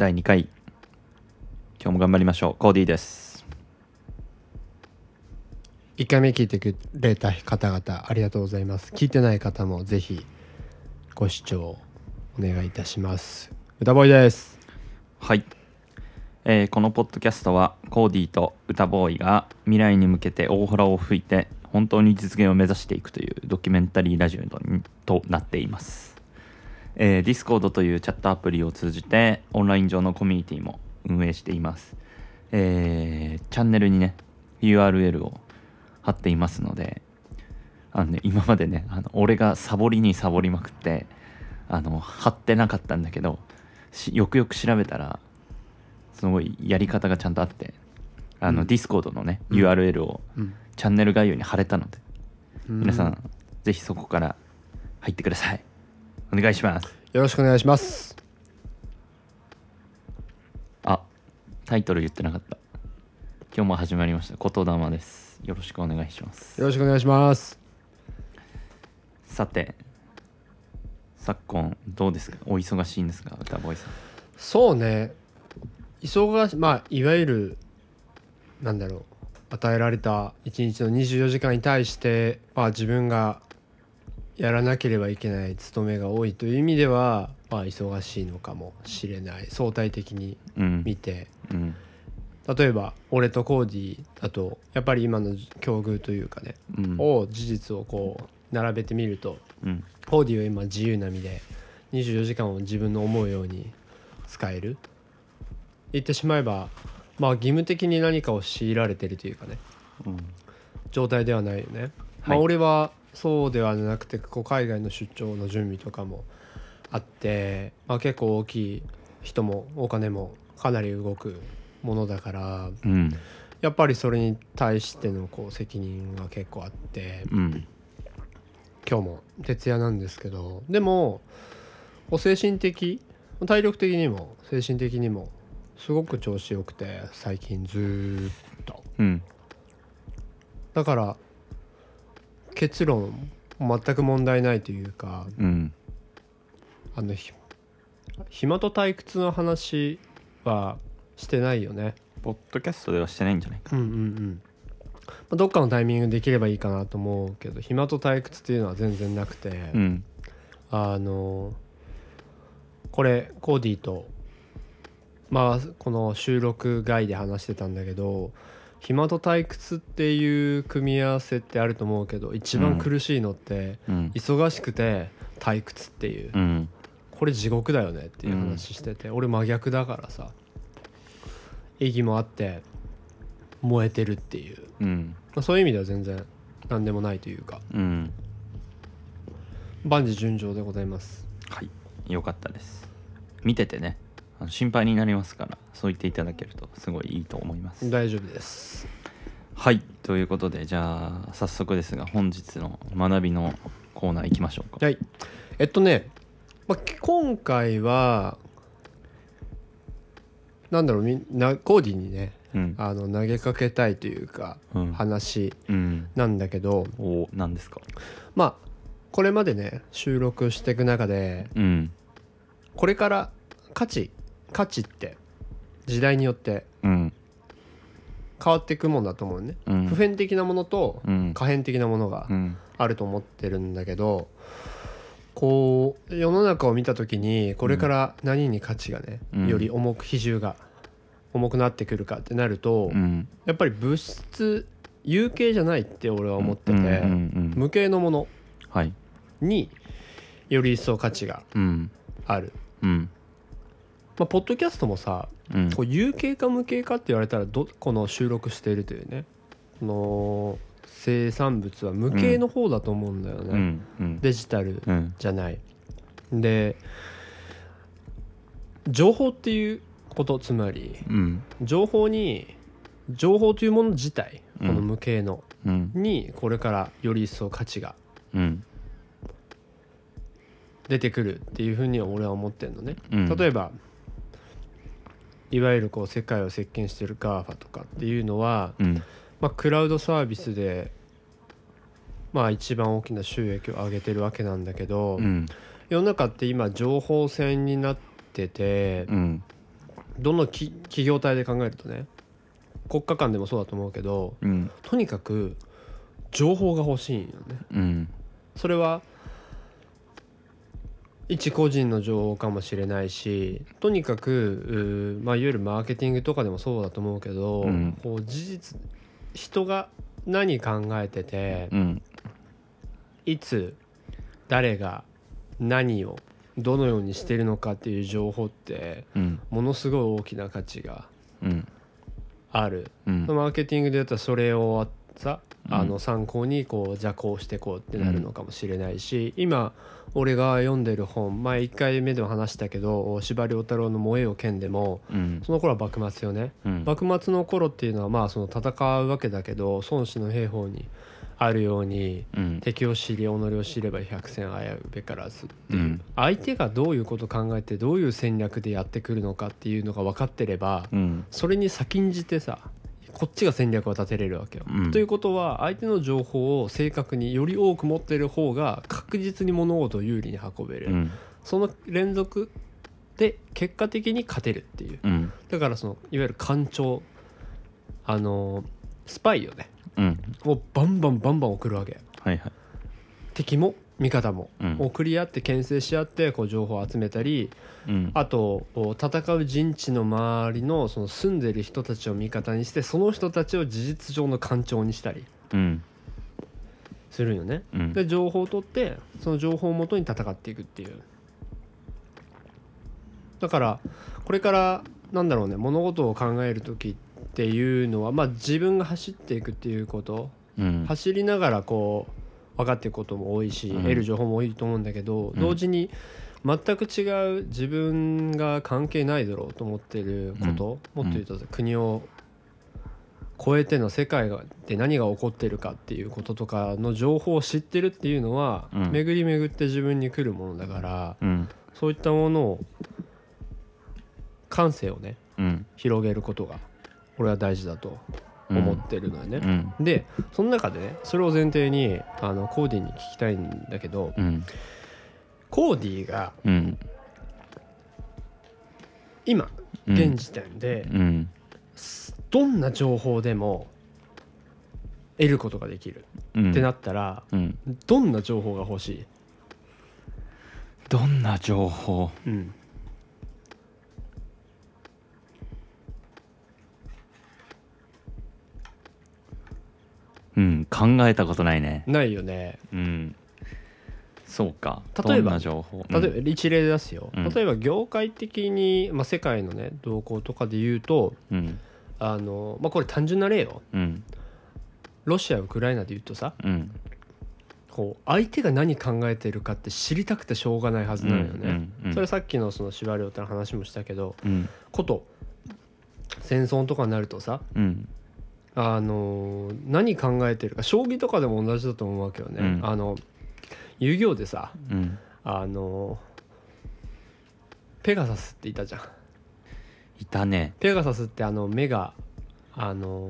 第2回。今日も頑張りましょう。コーディーです。1回目聞いてくれた方々ありがとうございます。聞いてない方もぜひご視聴お願いいたします。歌ボーイです。はい、えーこのポッドキャストはコーディーと歌ボーイが未来に向けて大空を吹いて本当に実現を目指していくというドキュメンタリーラジオにとなっています、えー、Discord というチャットアプリを通じてオンライン上のコミュニティも運営しています、えーチャンネルにね URL を貼っていますのであのね今までねあの俺がサボりにサボりまくってあの貼ってなかったんだけどしよくよく調べたらすごいやり方がちゃんとあってあの、うん。 Discord のね、うん URL をうん。チャンネル概要に貼れたので、皆さうんんぜひそこから入ってくださいお願いします。よろしくお願いします。あタイトル言ってなかった。今日も始まりました。言霊です。よろしくお願いします。よろしくお願いします。さて昨今どうですか？お忙しいんですか？歌ボーイさん。そうね。忙しまあいわゆるなんだろう。与えられた1日の24時間に対して、まあ、自分がやらなければいけない務めが多いという意味では、まあ、忙しいのかもしれない。相対的にうん。見て。うん。例えば俺とコーディだとやっぱり今の境遇というかね、うん。を事実をこう並べてみるとうん。コーディは今自由な身で24時間を自分の思うように使える。言ってしまえばまあ義務的に何かを強いられてるというかね。うん。状態ではないよね、まはい。あ俺はそうではなくてこう海外の出張の準備とかもあって、まあ、結構大きい人もお金もかなり動くものだからうん。やっぱりそれに対してのこう責任が結構あってうん。今日も徹夜なんですけどでもこう精神的体力的にも精神的にもすごく調子よくて最近ずーっと。うん。だから結論全く問題ないというかうん。あのひ暇と退屈の話はしてないよね。ポッドキャストではしてないんじゃないか。うんうんうん。まあどっかのタイミングでできればいいかなと思うけど暇と退屈っていうのは全然なくて、うん。あのこれコーディとまあこの収録外で話してたんだけど暇と退屈っていう組み合わせってあると思うけど一番苦しいのって、うん。忙しくて退屈っていう、うん。これ地獄だよねっていう話してて、俺真逆だからさ意義もあって燃えてるっていう、うん。まあ、そういう意味では全然何でもないというか。うん。万事順調でございます。はい。よかったです。見ててねあの心配になりますからそう言っていただけるとすごいいいと思います。大丈夫です。はい。ということでじゃあ早速ですが本日の学びのコーナー行きましょうか。はい。えっとね、まあ、今回はなんだろうみんなコーディにねうん。あの投げかけたいというかうん。話うん。なんだけど、お何ですか？まあこれまでね収録していく中でうん。これから価値価値って時代によってうん。変わっていくもんだと思うね、うん。普遍的なものとうん。可変的なものがうん。あると思ってるんだけどこう世の中を見た時にこれから何に価値がね、うん。より重く比重が重くなってくるかってなると、うん。やっぱり物質有形じゃないって俺は思ってて、うんうんうん。無形のものはい。により一層価値がうん。ある。うんまあ、ポッドキャストもさうん。こう有形か無形かって言われたらどこの収録しているというねこの生産物は無形の方だと思うんだよね、うんうん。デジタルうん。じゃない。で情報っていうことつまりうん。情報に情報というもの自体こうん。の無形の、うん。にこれからより一層価値がうん。出てくるっていうふうには俺は思ってるのね、うん。例えばいわゆるこう世界を席巻してる GAFA とかっていうのは、うん。まあ、クラウドサービスでまあ一番大きな収益を上げてるわけなんだけど、うん。世の中って今情報戦になってて、うん。どのき企業体で考えるとね国家間でもそうだと思うけどうん。とにかく情報が欲しいんよね。うん。それは一個人の情報かもしれないしとにかくまあ、いわゆるマーケティングとかでもそうだと思うけど、うん。こう事実人が何考えててうん。いつ誰が何をどのようにしてるのかっていう情報ってうん。ものすごい大きな価値がうん。ある、うん。マーケティングでやったらそれをあの参考にこうじゃあこうしてこうってなるのかもしれないし、今俺が読んでる本前1回目でも話したけど司馬遼太郎の「燃えよ剣」でもうん。その頃は幕末よね。うん。幕末の頃っていうのはまあその戦うわけだけど孫子の兵法にあるようにうん。敵を知り己を知れば百戦危うべからずっていう、うん。相手がどういうこと考えてどういう戦略でやってくるのかっていうのが分かってれば、うん。それに先んじてさこっちが戦略を立てれるわけよ。うん。ということは相手の情報を正確により多く持ってる方が確実に物事を有利に運べる、うん。その連続で結果的に勝てるっていう。うん。だからそのいわゆる官庁あのスパイをね。うん。をバンバンバンバン送るわけ。はいはい。敵も味方も、うん。送り合って牽制し合ってこう情報を集めたりうん。あとお戦う陣地の周りのその住んでる人たちを味方にしてその人たちを事実上の官庁にしたりうん。するんよね。うん。で情報を取ってその情報をもとに戦っていくっていう。だからこれからなんだろうね物事を考える時っていうのはまあ自分が走っていくっていうこと。うん。走りながらこう分かっていくことも多いし、うん。得る情報も多いと思うんだけど、うん。同時に全く違う自分が関係ないだろうと思ってること、うん。もっと言うと国を超えての世界がで何が起こってるかっていうこととかの情報を知ってるっていうのは、うん。巡り巡って自分に来るものだからうん。そういったものを感性をねうん。広げることが俺は大事だと思ってるのよね。うん。でその中でねそれを前提にあのコーディに聞きたいんだけどうん。コーディがうん。今うん。現時点でうん。どんな情報でも得ることができる。うん。ってなったらうん。どんな情報が欲しい、どんな情報？うん、うん考えたことないね。ないよね。うん。そうか。例えば情報？例えば一例出すよ、うん。例えば業界的に、まあ、世界のね動向とかで言うとうん。あの、まあ、これ単純な例よ。うん。ロシアウクライナで言うとさうん。こう相手が何考えてるかって知りたくてしょうがないはずなのよね、それさっきのその司馬遼太の話もしたけどうん。こと戦争とかになるとさうんあのー何考えてるか将棋とかでも同じだと思うわけよね、うん。あの遊戯王でさうん。あのーペガサスっていたじゃん。いたね。ペガサスってあの目があの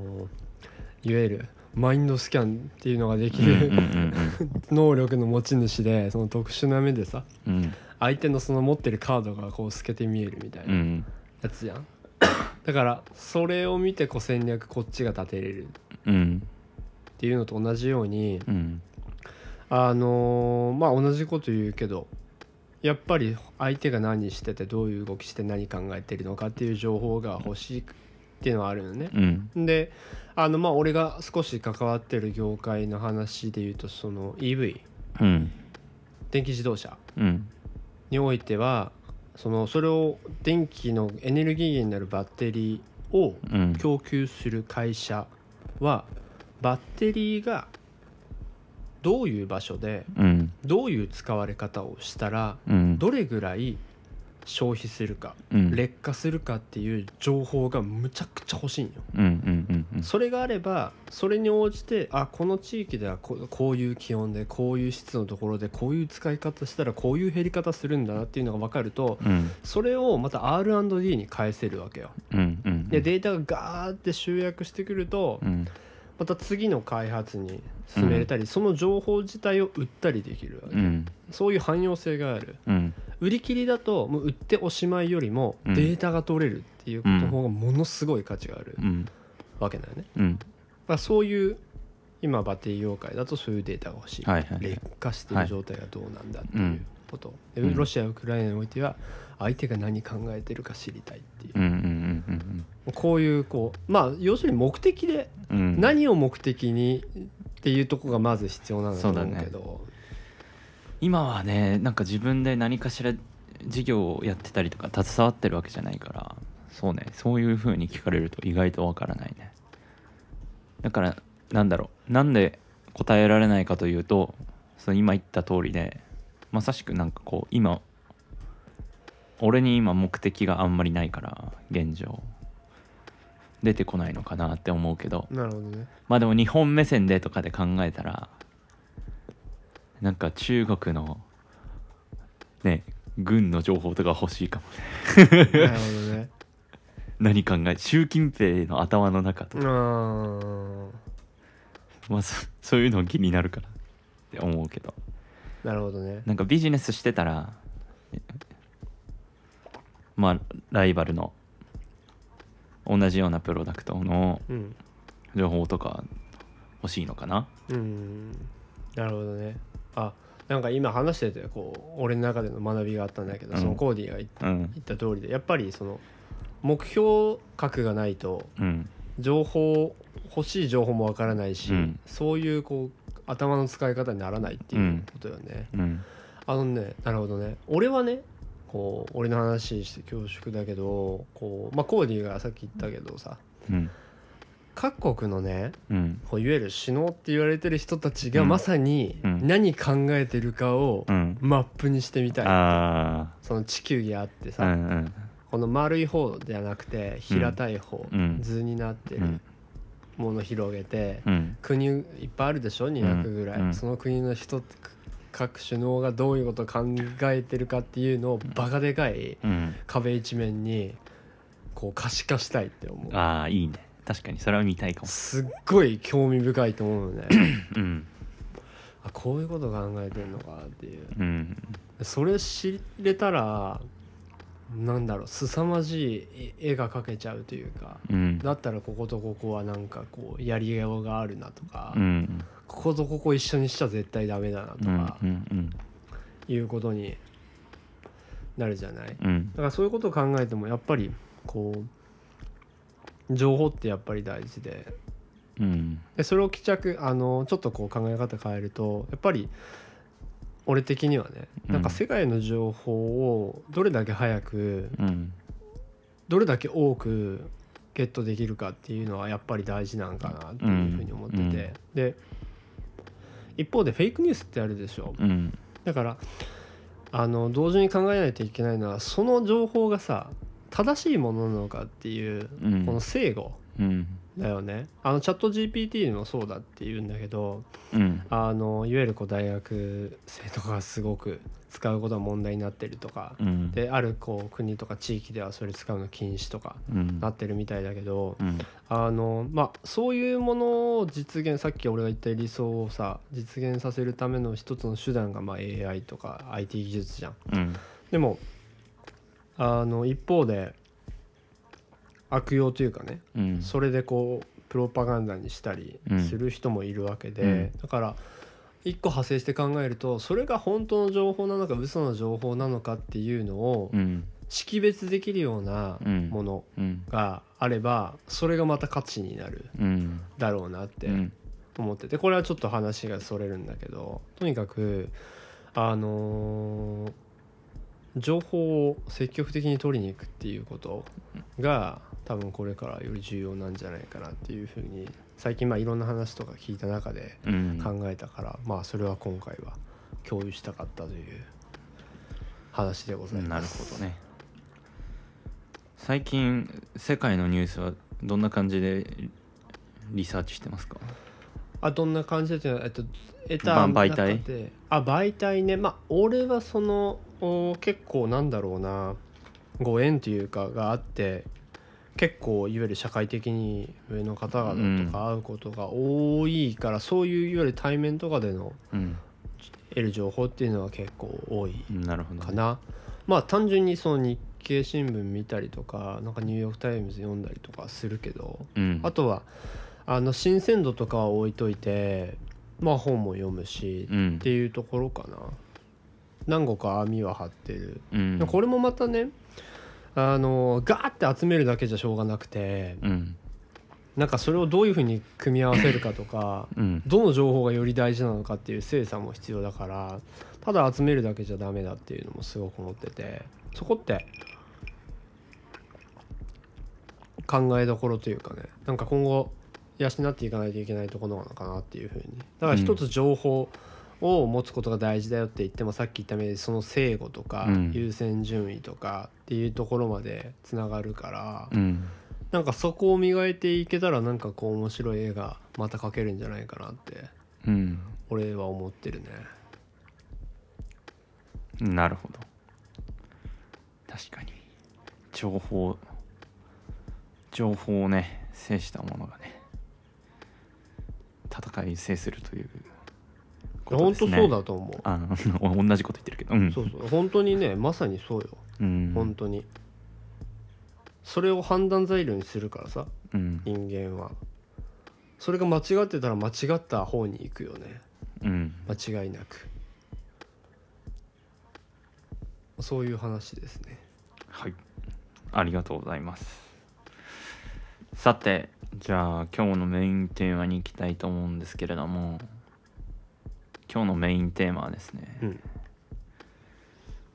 ーいわゆるマインドスキャンっていうのができる、うん 能力の持ち主でその特殊な目でさうん。相手のその持ってるカードがこう透けて見えるみたいなうん。やつじゃん、だからそれを見てこう戦略こっちが立てれるうん。っていうのと同じようにうん。あのーまあ同じこと言うけどやっぱり相手が何しててどういう動きして何考えてるのかっていう情報が欲しいっていうのはあるよね。うん。であのまあ俺が少し関わってる業界の話で言うとその EV うん。電気自動車うん。においてはそのそれを電気のエネルギー源になるバッテリーをうん。供給する会社はバッテリーがどういう場所でうん。どういう使われ方をしたらうん。どれぐらい消費するかうん。劣化するかっていう情報がむちゃくちゃ欲しいんよ。うんうんうんそれがあればそれに応じてあこの地域ではここういう気温でこういう湿度のところでこういう使い方したらこういう減り方するんだなっていうのが分かるとうん。それをまた R&D に返せるわけよ。うんうん。でデータがガーって集約してくるとうんまた次の開発に進めれたり、その情報自体を売ったりできるわけ、うん。そういう汎用性がある。うん。売り切りだともう売っておしまいよりもうん。データが取れるっていうことの方がものすごい価値があるうん。わけだよね、うん。まあ、そういう今バッテリー業界だとそういうデータが欲しい、はいはい劣化してる状態がどうなんだってはいいうこと、でうん。ロシアウクライナにおいては相手が何考えてるか知りたいっていう、うんうんうんこういうこうまあ要するに目的でうん。うん何を目的にっていうとこがまず必要なんだと思うけど。今はねなんか自分で何かしら事業をやってたりとか携わってるわけじゃないからそうねそういう風に聞かれると意外とわからないね。だからなんだろうなんで答えられないかというとその今言った通りでまさしくなんかこう今俺に今目的があんまりないから現状出てこないのかなって思うけど。なるほどね。まあでも日本目線でとかで考えたらなんか中国のね軍の情報とか欲しいかもね。なるほどね。何考え習近平の頭の中とうか、まあ、そそういうの気になるからって思うけど。なるほどね。なんかビジネスしてたらまあライバルの同じようなプロダクトのうん。情報とか欲しいのかな？うん。なるほどね。あなんか今話しててこう俺の中での学びがあったんだけど、うん。そのコーディが言っうん。言った通りでやっぱりその目標格がないとうん。情報欲しい情報もわからないし、うん。そういうこう頭の使い方にならないっていうことよね、うん。あのねなるほどね。俺はねこう俺の話して恐縮だけどこう、まあ、コーディがさっき言ったけどさうん。各国のねうん。こういわゆる首脳って言われてる人たちがうん。まさにうん。何考えてるかをうん。マップにしてみたい、あその地球儀あってさ、あうんうん。この丸い方じゃなくて平たい方、うん。図になってるうん。もの広げて、うん。国いっぱいあるでしょ？200ぐらい、うん。その国の人各首脳がどういうことを考えてるかっていうのをバカでかいうん。壁一面にこう可視化したいって思う。ああいいね。確かに。それは見たいかも。すっごい興味深いと思うのね。うん。あこういうこと考えてるのかっていう。うん。それ知れたらなんだろう凄まじい絵が描けちゃうというかうん。だったらこことここはなんかこうやりようがあるなとか、うん。こことここ一緒にしちゃ絶対ダメだなとうんかうん。いうことになるじゃない？だうん。からそういうことを考えてもやっぱりこう情報ってやっぱり大事で。うん。でそれを帰着あのちょっとこう考え方変えるとやっぱり俺的にはねなんか世界の情報をどれだけ早くうん。どれだけ多くゲットできるかっていうのはやっぱり大事なんかなっていうふうに思ってて、うん。で一方でフェイクニュースってあるでしょ。うん。だからあの同時に考えないといけないのはその情報がさ正しいものなのかっていううん。この正誤うんだよね。あのチャット GPT もそうだっていうんだけどうん。あのいわゆるこう大学生とかがすごく使うことが問題になってるとかうん。であるこう国とか地域ではそれ使うの禁止とかうん。なってるみたいだけどうん。あのまあそういうものを実現さっき俺が言った理想をさ実現させるための一つの手段がまあ AI とか IT 技術じゃん。でもあの一方で悪用というかねうん。それでこうプロパガンダにしたりする人もいるわけで、うん。だから一個派生して考えるとそれが本当の情報なのか嘘の情報なのかっていうのをうん。識別できるようなうん。ものうん。があればそれがまた価値になるうん。だろうなってうん。思っててこれはちょっと話がそれるんだけどとにかくあのー情報を積極的に取りに行くっていうことが多分これからより重要なんじゃないかなっていうふうに最近まあいろんな話とか聞いた中でうん。考えたから、まあそれは今回は共有したかったという話でございなるます。ほどね。最近世界のニュースはどんな感じでリサーチしてますか？あどんな感じでっていうのはえっと得またあ媒体？あ媒体ね。まあ俺はそのお結構なんだろうなご縁というかがあって結構いわゆる社会的に上の方々とか会うことが多いから、そういういわゆる対面とかでのうん。得る情報っていうのは結構多いな。るほどね。かな。まあ単純にその日経新聞見たりとかなんかニューヨーク・タイムズ読んだりとかするけどうん。あとはあの新鮮度とかは置いといてまあ本も読むし、うん。っていうところかな何個か網は張ってる、うん。これもまたねあのガーって集めるだけじゃしょうがなくてうん。なんかそれをどういうふうに組み合わせるかとかうん。どの情報がより大事なのかっていう精査も必要だからただ集めるだけじゃダメだっていうのもすごく思っててそこって考えどころというかねなんか今後養っていかないといけないところなのかなっていうふうに。だから一つ情報を持つことが大事だよって言ってもさっき言ったようにその正誤とかうん。優先順位とかっていうところまでつながるからうん。なんかそこを磨いていけたらなんかこう面白い絵がまた描けるんじゃないかなってうん。俺は思ってるね。なるほど。確かに。情報情報をね制したものがね戦い制するということ本当ですね。そうだと思う、あの 同じこと言ってるけど。うん。そうそう。本当にねまさにそうよ。うん。本当に。それを判断材料にするからさうん。人間は。それが間違ってたら間違った方に行くよね。うん。間違いなく。そういう話ですね。はい。ありがとうございます。さてじゃあ今日のメインテーマに行きたいと思うんですけれども今日のメインテーマはですねうん。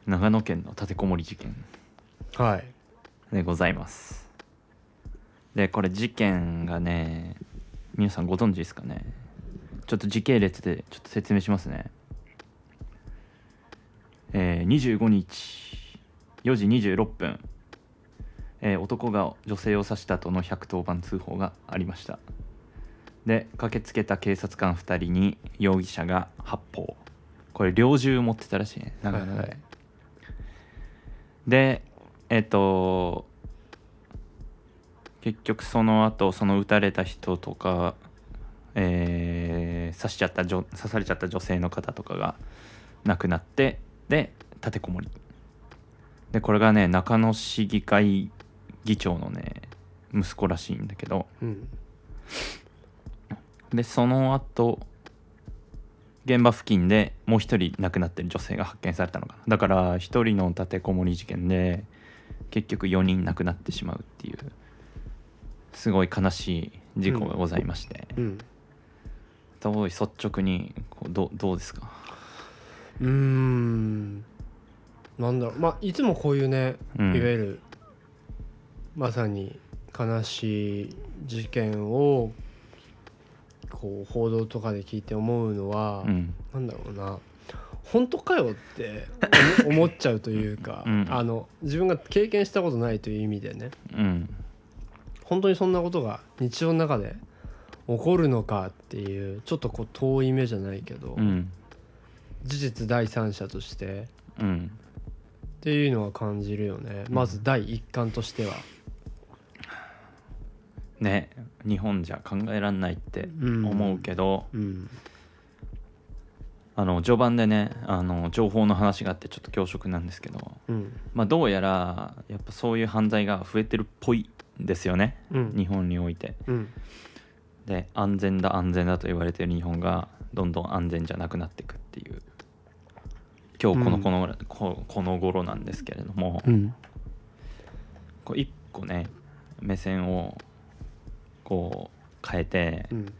長野県の立てこもり事件はい。でございます。でこれ事件がね皆さんご存知ですかね？ちょっと時系列でちょっと説明しますね。えー、25日4時26分、えー男が女性を刺したとの110番通報がありましたで駆けつけた警察官2人に容疑者が発砲。これ猟銃持ってたらしいね。長いはい。でえっ、と結局その後その撃たれた人とか、えー刺しちゃった女刺されちゃった女性の方とかが亡くなってで立てこもり。でこれがね中野市議会議長のね息子らしいんだけど。うんでその後現場付近でもう一人亡くなってる女性が発見されたのかな。だから一人の立てこもり事件で結局4人亡くなってしまうっていうすごい悲しい事故がございまして、うん。どう率直にこうどうどうですか？うーん。なんだろう。まあいつもこういうね、うん。いわゆるまさに悲しい事件をこう報道とかで聞いて思うのは、うん。なんだろうな。本当かよって思 思っちゃうというか、うん。あの自分が経験したことないという意味でね。うん。本当にそんなことが日常の中で起こるのかっていうちょっとこう遠い目じゃないけど、うん。事実第三者として。うん。っていうのは感じるよね。まず第一感としては、ね日本じゃ考えられないってうん。思うけど、うん。あの序盤でねあの情報の話があってちょっと恐縮なんですけどうん。まあ、どうやらやっぱそういう犯罪が増えてるっぽいんですよねうん。日本において。うん。で安全だ安全だと言われている日本がどんどん安全じゃなくなっていくっていう。今日このうん。この,、ここの頃なんですけれども、うん。こう一個ね目線をこう変えてうん。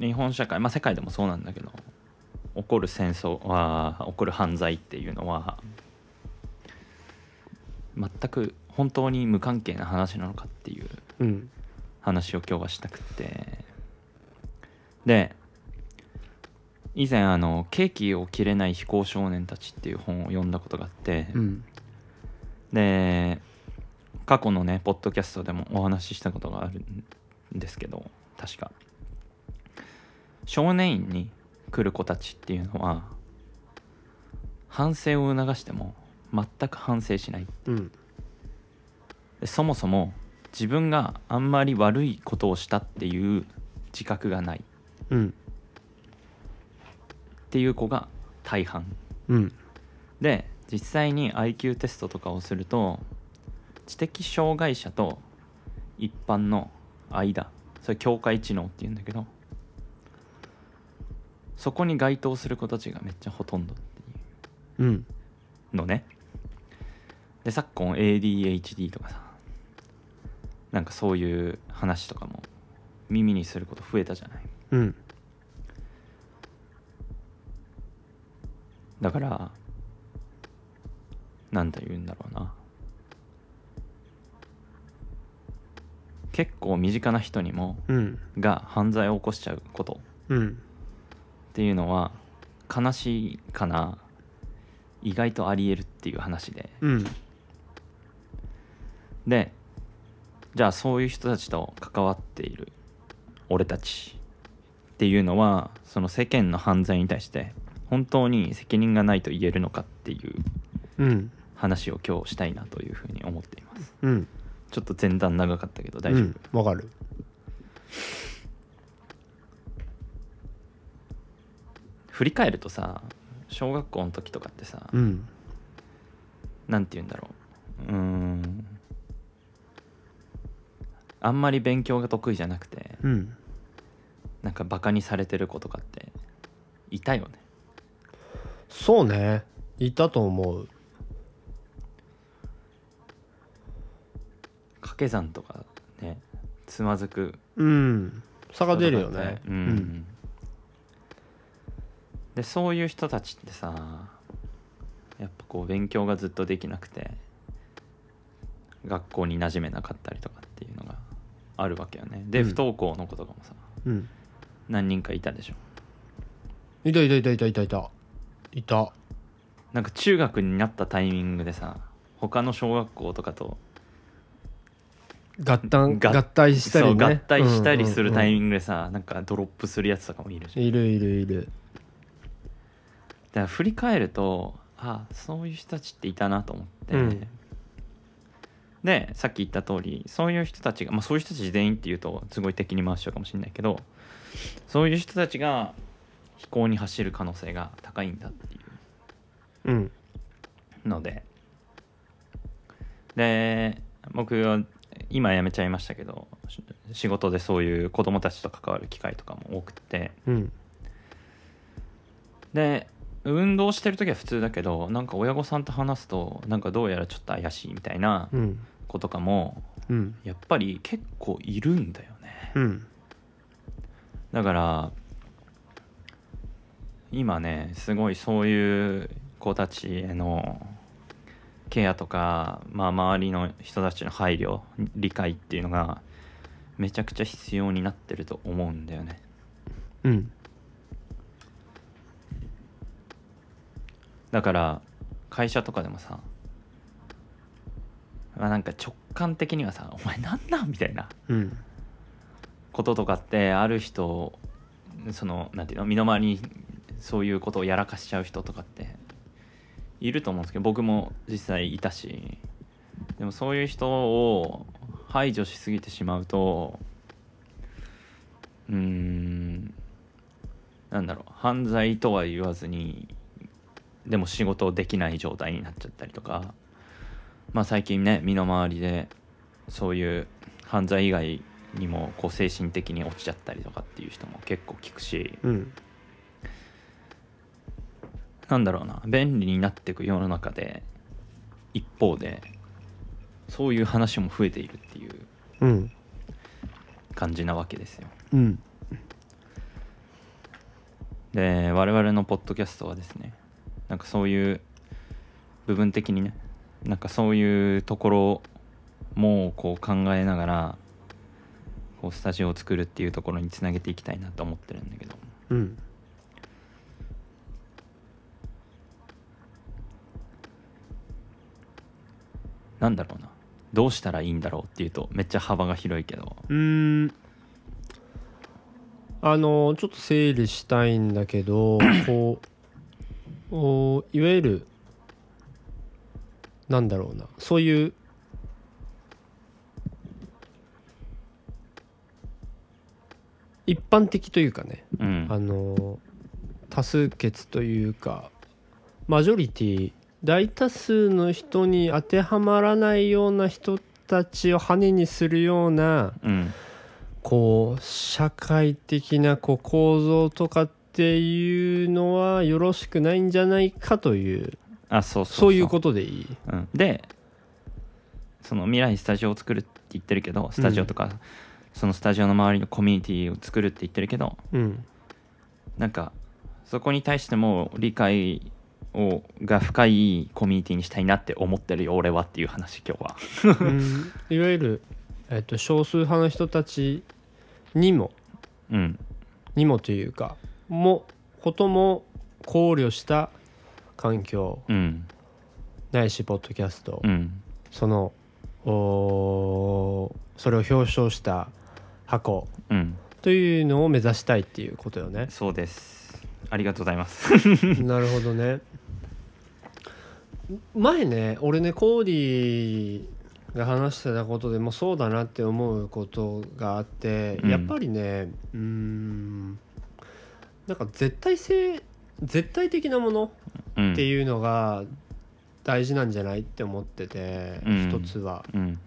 日本社会まあ世界でもそうなんだけど起こる戦争は起こる犯罪っていうのは全く本当に無関係な話なのかっていううん。話を今日はしたくって。で以前あの「ケーキを切れない非行少年たち」っていう本を読んだことがあって、うん。で過去のねポッドキャストでもお話ししたことがあるんですけど確か。少年院に来る子たちっていうのは反省を促しても全く反省しない。うん。でそもそも自分があんまり悪いことをしたっていう自覚がない。うん。っていう子が大半。うん。で実際に IQ テストとかをすると知的障害者と一般の間それ境界知能っていうんだけどそこに該当する子たちがめっちゃほとんどっていううんのね。で昨今 ADHD とかさなんかそういう話とかも耳にすること増えたじゃない。うん。だからなんて言うんだろうな結構身近な人にもうん。が犯罪を起こしちゃうこと。うん。っていうのは悲しいかな。意外とありえるっていう話で。うん。でじゃあそういう人たちと関わっている俺たち。っていうのはその世間の犯罪に対して本当に責任がないと言えるのかっていううん。話を今日したいなというふうに思っています。うんちょっと前段長かったけど大丈夫、うんわかる。振り返るとさ小学校の時とかってさ、うんなんて言うんだろう。うーん。あんまり勉強が得意じゃなくてうんなんかバカにされてる子とかっていたよね。そうね。いたと思う掛け算とかね。つまずく。うん。差が出るよね。うん、でそういう人たちってさやっぱこう勉強がずっとできなくて学校に馴染めなかったりとかっていうのがあるわけよね。で、うん。不登校の子とかもさうん。何人かいたでしょ？いたいたいたいたいたいた。いた。なんか中学になったタイミングでさ他の小学校とかと合体が合体したりね。合体したりするタインミングでさ、なんかドロップするやつとかもいるじゃんいるいるいる。だから振り返るとあそういう人たちっていたなと思って、うん。でさっき言った通りそういう人たちが、まあ、そういう人たち全員っていうとすごい敵に回しちゃうかもしれないけどそういう人たちが飛行に走る可能性が高いんだっていう。ん。うので。で僕は今辞めちゃいましたけどし仕事でそういう子供たちと関わる機会とかも多くて。うん。で運動してる時は普通だけどなんか親御さんと話すとなんかどうやらちょっと怪しいみたいなうん。子とかもうん。やっぱり結構いるんだよね。うん。だから今ねすごいそういう子たちへのケアとか、まあ、周りの人たちの配慮理解っていうのがめちゃくちゃ必要になってると思うんだよねうんだから会社とかでもさ、まあ、なんか直感的にはさ「お前なんなん?」みたいなうんこととかってある人そのなんていうの身の回りにそういうことをやらかしちゃう人とかっていると思うんですけど僕も実際いたしでもそういう人を排除しすぎてしまうとうーんなんだろう犯罪とは言わずにでも仕事できない状態になっちゃったりとかまあ最近ね身の回りでそういう犯罪以外にもこう精神的に落ちちゃったりとかっていう人も結構聞くしうん。なんだろうな便利になっていく世の中で一方でそういう話も増えているっていううん。感じなわけですよ。うん。で我々のポッドキャストはですねなんかそういう部分的にねなんかそういうところもこう考えながらこうスタジオを作るっていうところにつなげていきたいなと思ってるんだけど。うんなんだろうな。どうしたらいいんだろうっていうとめっちゃ幅が広いけど。うーん。あのちょっと整理したいんだけど こうおいわゆるなんだろうな。そういう一般的というかね。うん。あの多数決というかマジョリティ大多数の人に当てはまらないような人たちを羽にするようなうん。こう社会的なこう構造とかっていうのはよろしくないんじゃないかというあそうそういうことでいい？うん、でその未来スタジオを作るって言ってるけどスタジオとか、そのスタジオの周りのコミュニティを作るって言ってるけどうん。なんかそこに対しても理解をが深いコミュニティにしたいなって思ってるよ俺はっていう話今日は。うん。いわゆる、えっと、少数派の人たちにもうん。にもというかもことも考慮した環境うん。ないしポッドキャスト、うん。そのおーそれを表彰した箱うん。というのを目指したいっていうことよね。そうです。ありがとうございます。なるほどね前ね俺ねコーディが話してたことでもそうだなって思うことがあって、うん。やっぱりねうーんなんか絶対性絶対的なものうん。っていうのが大事なんじゃないって思ってて、うん。一つは。うん。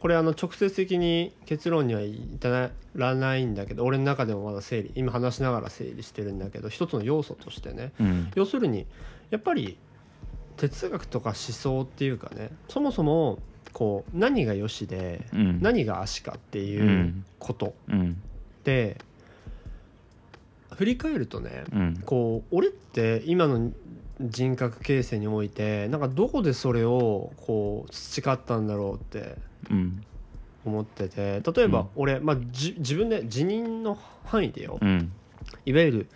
これあの直接的に結論には至らないんだけど俺の中でもまだ整理今話しながら整理してるんだけど一つの要素としてね。うん。要するにやっぱり哲学とか思想っていうかねそもそもこう何が良しでうん。何が悪しかっていううん。こと。うん。で振り返るとねうん。こう俺って今の人格形成においてなんかどこでそれをこう培ったんだろうってうん。思ってて例えばうん。俺、まあ、じ自分で辞任の範囲でよ。うん。いわゆる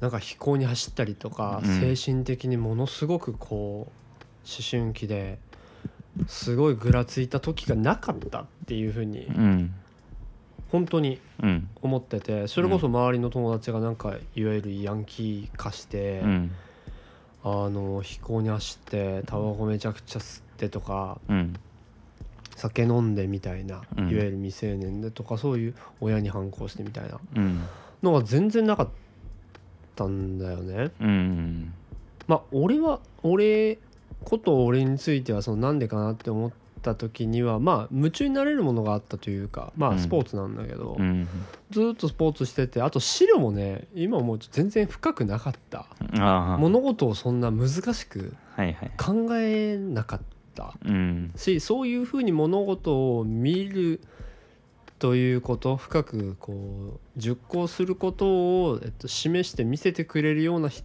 なんか飛行に走ったりとか、うん。精神的にものすごくこう思春期ですごいぐらついた時がなかったっていうふうにうん。本当にうん。思っててそれこそ周りの友達がなんかいわゆるヤンキー化して、うん。あの飛行に走ってタバコめちゃくちゃ吸ってとかうん。酒飲んでみたいな、うん。いわゆる未成年でとかそういう親に反抗してみたいなうん。のが全然なかったんだよね。うん。まあ俺は俺こと俺についてはそのなんでかなって思った時にはまあ夢中になれるものがあったというかまうん。あスポーツなんだけど、うん。ずーっとスポーツしててあと資料もね今思うと全然深くなかった。物事をそんな難しくはいはい。考えなかった。うん。しそういうふうに物事を見るということ深くこう熟考することを、えっと、示して見せてくれるようなひ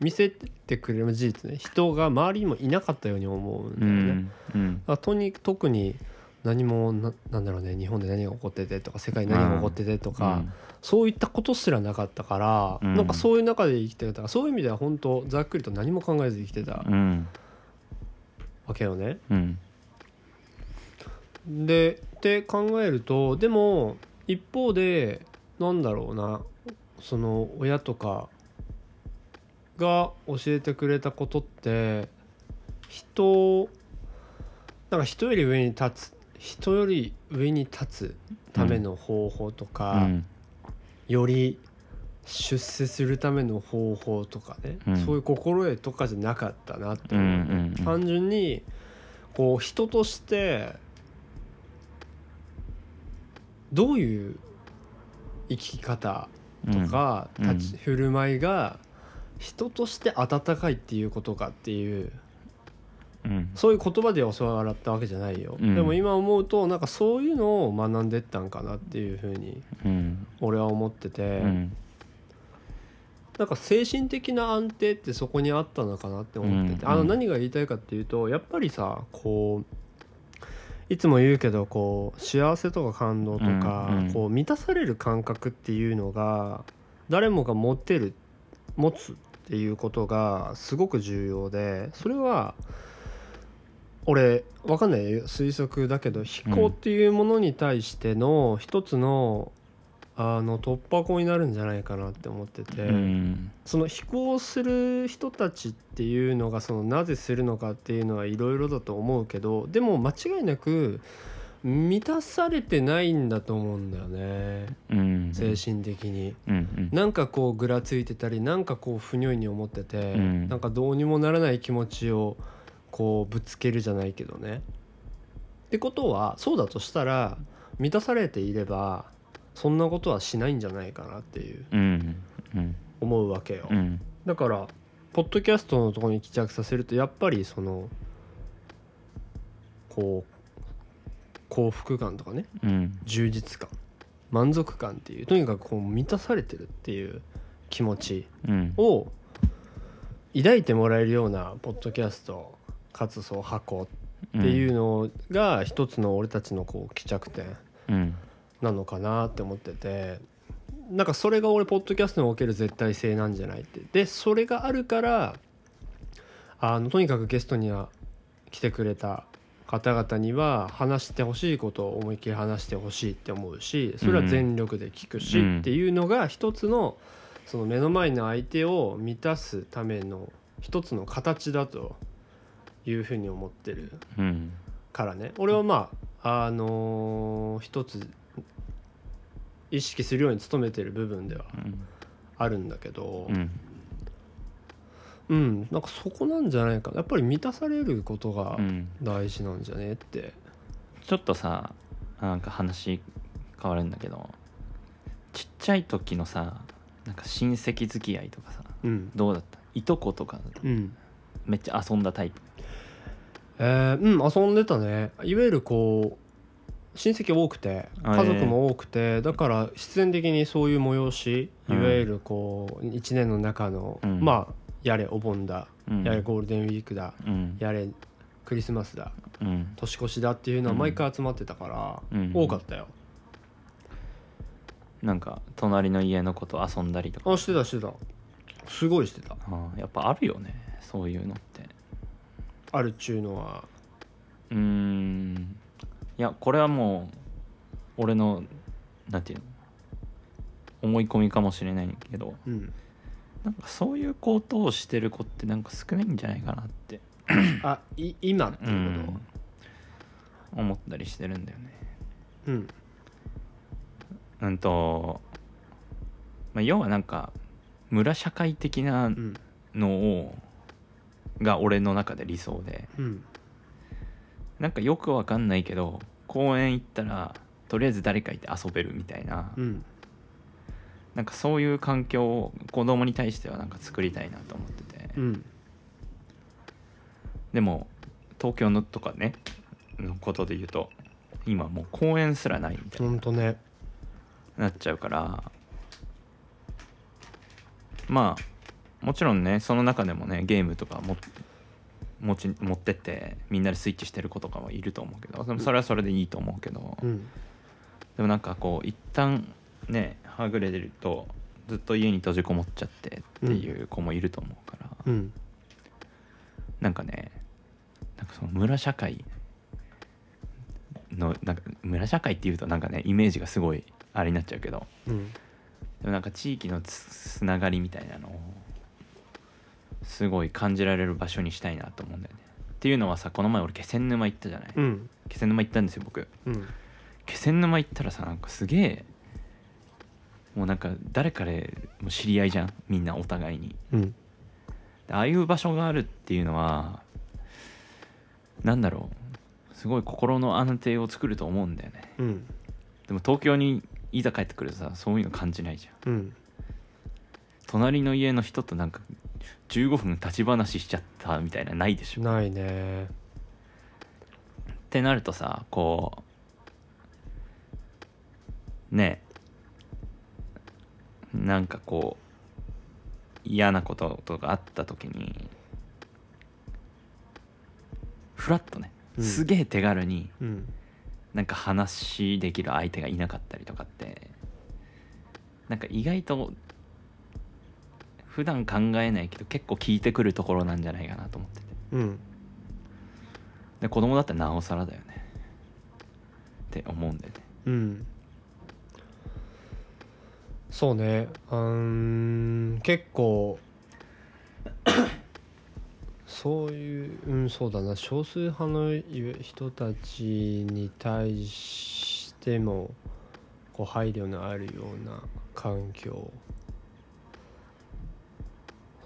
見せてくれる事実ね人が周りにもいなかったように思うんうだよね。んうん。だからとに特に何もななんだろうね日本で何が起こっててとか世界に何が起こっててとか、そういったことすらなかったから、うん。なんかそういう中で生きてた。そういう意味では本当ざっくりと何も考えず生きてたうん。わけよね。うんでって考えるとでも一方でなんだろうなその親とかが教えてくれたことって人なんか人より上に立つ人より上に立つための方法とうか、ん。より出世するための方法とかね、うん。そういう心得とかじゃなかったなって思う、うんうんうん。単純にこう人としてどういう生き方とかうん。立ち振る舞いが人として温かいっていうことかっていううん。そういう言葉で教わったわけじゃないよ、うん。でも今思うとなんかそういうのを学んでったんかなっていうふうにうん。俺は思ってて、うん。なんか精神的な安定ってそこにあったのかなって思ってて、うん。あの何が言いたいかっていうとやっぱりさこういつも言うけどこう幸せとか感動とか、うんうん。こう満たされる感覚っていうのが誰もが持ってる持つっていうことがすごく重要でそれは俺わかんないよ。推測だけど飛行っていうものに対しての一つの,、あの突破口になるんじゃないかなって思ってて。うんその飛行する人たちっていうのがそのなぜするのかっていうのはいろいろだと思うけどでも間違いなく満たされてないんだと思うんだよねうん精神的に。うんうんなんかこうぐらついてたりなんかこう不如意に思ってて、うんなんかどうにもならない気持ちをこうぶつけるじゃないけどね。ってことはそうだとしたら満たされていればそんなことはしないんじゃないかなっていう。うん。うん。思うわけよ。うん。だからポッドキャストのところに帰着させるとやっぱりそのこう幸福感とかね。うん。充実感。満足感っていうとにかくこう満たされてるっていう気持ちうん。を抱いてもらえるようなポッドキャストかつそう箱っていうのが一つの俺たちのこう帰着点。うんなのかなって思っててなんかそれが俺ポッドキャストにおける絶対性なんじゃないって。でそれがあるからあのとにかくゲストには来てくれた方々には話してほしいことを思いっきり話してほしいって思うしそれは全力で聞くし、うん。っていうのが一つのその目の前の相手を満たすための一つの形だというふうに思ってるうん。からね。俺はまああのー一つ意識するように努めてる部分ではうん。あるんだけどうん。うん、なんかそこなんじゃないか。なやっぱり満たされることがうん。大事なんじゃねって。ちょっとさなんか話変わるんだけどちっちゃい時のさなんか親戚付き合いとかさうん。どうだった？いとことかうん。めっちゃ遊んだタイプ？えーうん遊んでたね。いわゆるこう親戚多くてあ家族も多くてだから必然的にそういう催しいうん。わゆるこう1年の中の、うん。まあやれお盆だ、うん。やれゴールデンウィークだ。うん。やれクリスマスだ。うん。年越しだっていうのは毎回集まってたから、うん。多かったよ。なんか隣の家の子と遊んだりとか。あしてたしてた。すごいしてた。やっぱあるよねそういうのって。あるっちゅうのは。うーんいやこれはもう俺のなんていうの思い込みかもしれないけどうん。なんかそういうことをしてる子ってなんか少ないんじゃないかなってあい今ってういうこん。思ったりしてるんだよね。とうん。うんと、まあ、要はなんか村社会的なうん。のをが俺の中で理想でうんなんかよくわかんないけど公園行ったらとりあえず誰かいて遊べるみたいな、うん。なんかそういう環境を子供に対してはなんか作りたいなと思ってて、うん。でも東京のとかねのことで言うと今もう公園すらないみたいにほんとね。なっちゃうからまあもちろんねその中でもねゲームとかも持ち持ってってみんなでスイッチしてる子とかもいると思うけど。でもそれはそれでいいと思うけど、うん。でもなんかこう一旦ねはぐれてるとずっと家に閉じこもっちゃってっていう子もいると思うから、うん。なんかねなんかその村社会のなんか村社会っていうとなんかねイメージがすごいあれになっちゃうけど。うん。でもなんか地域のつつながりみたいなのをすごい感じられる場所にしたいなと思うんだよね。っていうのはさこの前俺気仙沼行ったじゃない、うん。気仙沼行ったんですよ僕。うん。気仙沼行ったらさなんかすげえもうなんか誰かでもう知り合いじゃん？みんなお互いに。うん。でああいう場所があるっていうのはなんだろう。すごい心の安定を作ると思うんだよね。うん。でも東京にいざ帰ってくるとさそういうの感じないじゃん。うん。隣の家の人となんか15分立ち話しちゃったみたいなないでしょ。っないね。てなるとさこうねなんかこう嫌なこととかあった時にフラッとねうん。すげえ手軽にうん。なんか話できる相手がいなかったりとかってなんか意外と普段考えないけど結構聞いてくるところなんじゃないかなと思ってて。うん。で子供だったらなおさらだよね。って思うんだよね。うん。そうね。うーん結構 そういううんそうだな。少数派の人たちに対してもこう配慮のあるような環境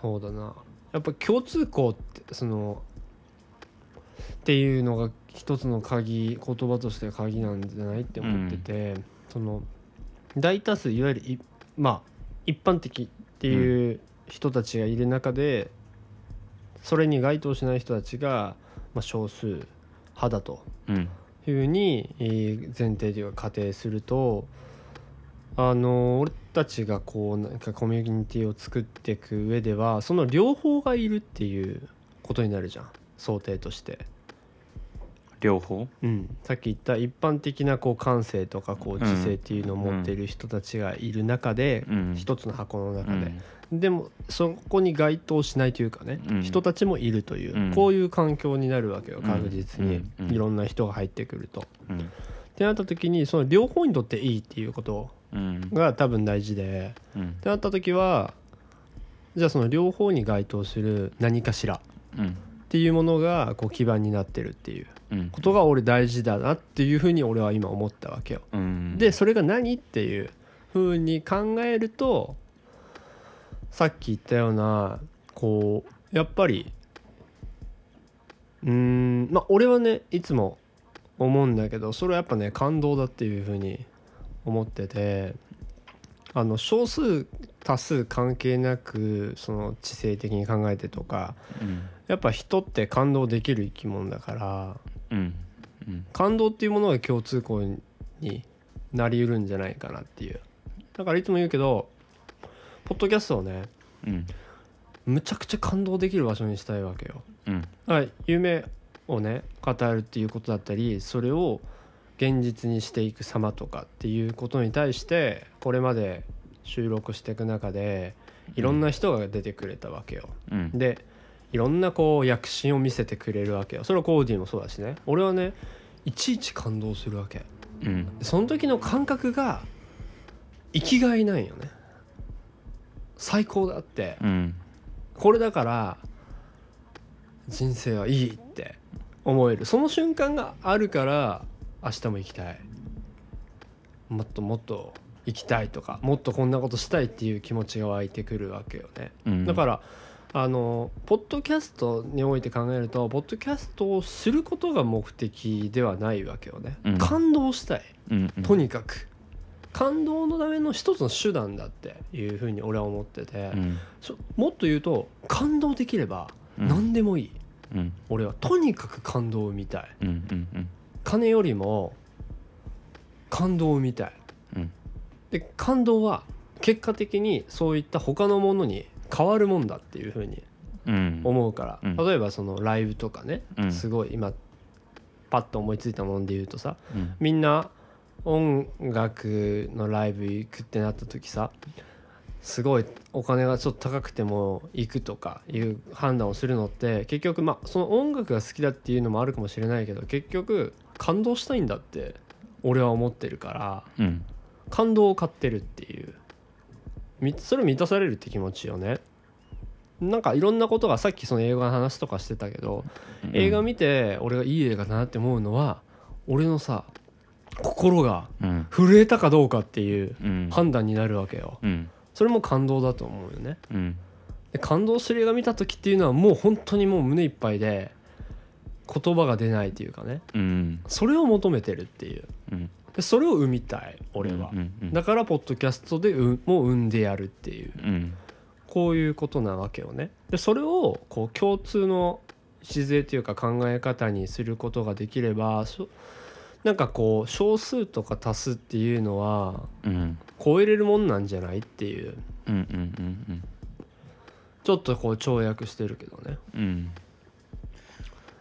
そうだな。やっぱ共通項ってそのっていうのが一つの鍵言葉として鍵なんじゃないって思ってて、その大多数いわゆるいまあ一般的っていう人たちがいる中で、それに該当しない人たちが、まあ、少数派だと。うん。いうふうにえー前提というか仮定するとあの俺たちがこうなんかコミュニティを作っていく上ではその両方がいるっていうことになるじゃん。想定として。両方？うん、さっき言った一般的なこう感性とかこう知性っていうのを持っている人たちがいる中で、うん。一つの箱のう中で、ん。でもそこに該当しないというかね、うん。人たちもいるという、うん。こういう環境になるわけよ確実に、いろんな人が入ってくると。うん。ってなった時にその両方にとっていいっていうことうんが多分大事で。うん。ってなった時はじゃあその両方に該当する何かしらうん。っていうものがこう基盤になってるっていううん。ことが俺大事だなっていうふうに俺は今思ったわけよ。うん。でそれが何っていうふうに考えるとさっき言ったようなこうやっぱりうーんまあ俺はねいつも思うんだけどそれはやっぱね感動だっていうふうに思っててあの少数多数関係なくその知性的に考えてとかうん。やっぱ人って感動できる生き物だからうん。うん。感動っていうものが共通項になりうるんじゃないかなっていう。だからいつも言うけどポッドキャストをねうん。むちゃくちゃ感動できる場所にしたいわけよ。うん。夢をね語るっていうことだったりそれを現実にしていく様とかっていうことに対してこれまで収録していく中でいろんな人が出てくれたわけよ、うん。でいろんなこう躍進を見せてくれるわけよ。それはコーディもそうだしね。俺はねいちいち感動するわけ。うん。その時の感覚が生きがいなんよね。最高だって。うん。これだから人生はいいって思える。その瞬間があるから明日も行きたい。もっともっと行きたいとかもっとこんなことしたいっていう気持ちが湧いてくるわけよね。うん。だからあのポッドキャストにおいて考えるとポッドキャストをすることが目的ではないわけよね、うん。感動したい。うんうん。とにかく。感動のための一つの手段だっていうふうに俺は思ってて、うん。そもっと言うと感動できればうん。何でもいい、うん。俺はとにかく感動を見たい。うんうんうん金よりも感動を見たい。うん。で感動は結果的にそういった他のものに変わるもんだっていうふうにうん。思うから、うん。例えばそのライブとかね、うん。すごい今パッと思いついたもので言うとさうん。みんな音楽のライブ行くってなった時さすごいお金がちょっと高くても行くとかいう判断をするのって結局まあその音楽が好きだっていうのもあるかもしれないけど結局感動したいんだって俺は思ってるからうん。感動を買ってるっていう。みそれを満たされるって気持ちよね。なんかいろんなことがさっきその映画の話とかしてたけど映画見て俺がいい映画だなって思うのは俺のさ心がうん。震えたかどうかっていううん。判断になるわけよ。うん。それも感動だと思うよね。うん。で感動する映画見た時っていうのはもう本当にもう胸いっぱいで言葉が出ないっていうかね。うん。それを求めてるっていう。うん。でそれを生みたい俺は。うんうんだからポッドキャストでうもう生んでやるっていう。うん。こういうことなわけよね。でそれをこう共通の礎というか考え方にすることができればそなんかこう少数とか多数っていうのはうん。超えれるもんなんじゃないっていう。うんうんうん。ちょっとこう跳躍してるけどね。うん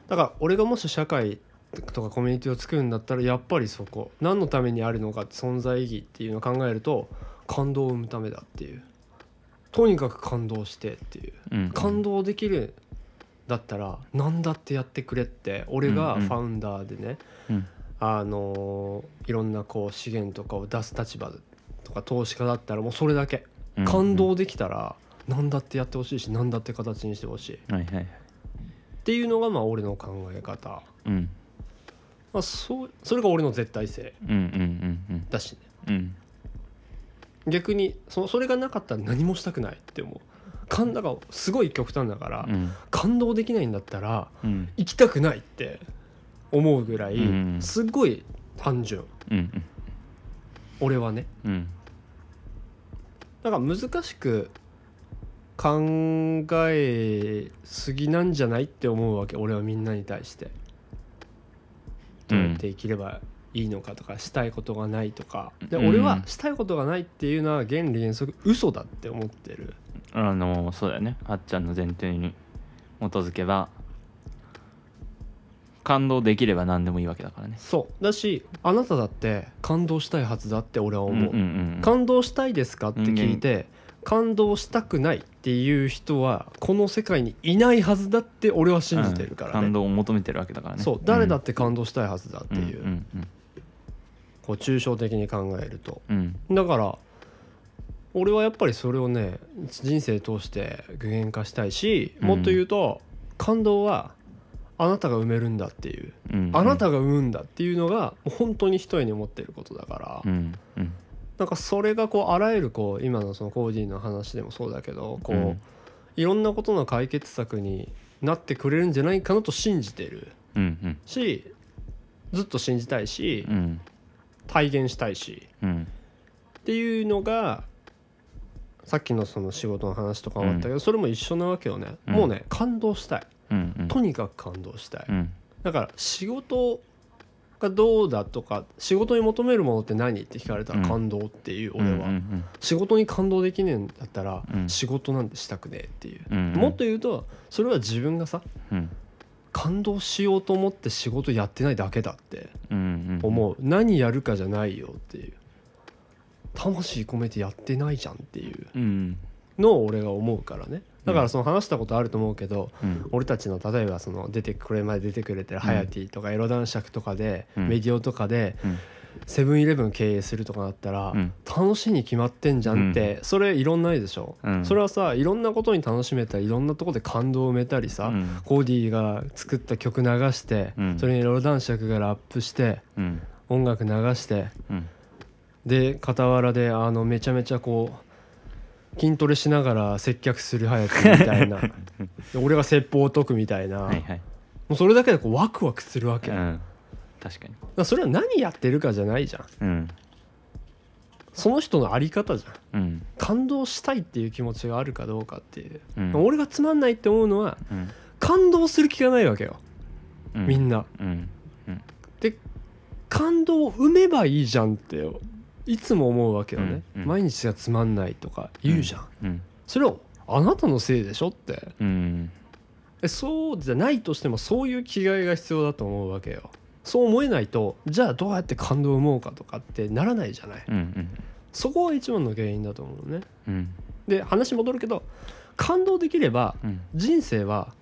だから俺がもし社会とかコミュニティを作るんだったらやっぱりそこ何のためにあるのかって存在意義っていうのを考えると感動を生むためだっていう。とにかく感動してっていう。うん感動できるだったら何だってやってくれって俺がうんうん。ファウンダーでね、うん。あのーいろんなこう資源とかを出す立場とか投資家だったらもうそれだけ。うん。感動できたら何だってやってほしいし何だって形にしてほしい。はいはいはいっていうのがまあ俺の考え方、うん。まあ、そうそれが俺の絶対性うんうんうんうんだしね。うん。逆にそそれがなかったら何もしたくないって思う。感だからすごい極端だから、うん。感動できないんだったらうん。行きたくないって思うぐらい、うんすっごい単純。うん。俺はね。うん。だから難しく考えすぎなんじゃないって思うわけ俺はみんなに対して。どうやって生きればいいのかとかしたいことがないとか。でうん。俺はしたいことがないっていうのは原理原則嘘だって思ってる。あのそうだよね。あっちゃんの前提に基づけば感動できれば何でもいいわけだからね。そう。だしあなただって感動したいはずだって俺は思う、んうんうん感動したいですかって聞いて感動したくないっていう人はこの世界にいないはずだって俺は信じてるからね、うん感動を求めてるわけだからね。そう誰だって感動したいはずだってう。んいう,、うん。こう抽象的に考えると。うん。うんだから俺はやっぱりそれをね人生通して具現化したいしもっと言うと、感動はあなたが埋めるんだっていう、うん。あなたが生むんだっていうのが本当に一重に思ってることだから、うん。うんなんかそれがこうあらゆるこう今のそのコーディの話でもそうだけどこう、うん。いろんなことの解決策になってくれるんじゃないかなと信じてる。うんうん。しずっと信じたいしうん。体現したいし。うん。っていうのがさっきのその仕事の話とかもあったけど、それも一緒なわけよね、うんもうね感動したい。うんうん。とにかく感動したい、うん。だから仕事がどうだとか仕事に求めるものって何って聞かれたらうん。感動っていう俺は、仕事に感動できねえんだったらうん。仕事なんてしたくねえっていう、もっと言うとそれは自分がさうん。感動しようと思って仕事やってないだけだって思う、何やるかじゃないよっていう。魂込めてやってないじゃんっていううん。のを俺が思うからねだからその話したことあると思うけど、うん。俺たちの例えばその出てこれまで出てくれてるハヤティとかエロ男爵とかで、うん。メディオとかでうん。セブンイレブン経営するとかなったら、うん。楽しいに決まってんじゃんって、それいろんな絵でしょ、うん。それはさいろんなことに楽しめたりいろんなとこで感動を埋めたりさ、うん。コーディが作った曲流して、うん。それにロ男爵がラップしてうん。音楽流してうん。で傍らであのめちゃめちゃこう筋トレしながら接客する隼人みたいな。で 俺が説法を解くみたいな、はいはい。もうそれだけでこうワクワクするわけ、うん。確かに。らそれは何やってるかじゃないじゃん。うん。その人のあり方じゃん。うん。感動したいっていう気持ちがあるかどうかっていう、うん。俺がつまんないって思うのはうん。感動する気がないわけよ、うみんな。うん。で感動を生めばいいじゃんっていつも思うわけよね、うんうん。毎日がつまんないとか言うじゃん、うんそれをあなたのせいでしょって。うん。えそうじゃないとしてもそういう気概が必要だと思うわけよ。そう思えないとじゃあどうやって感動を生もうかとかってならないじゃない。うんうん。そこが一番の原因だと思うね。うん。で話戻るけど感動できればうん。人生は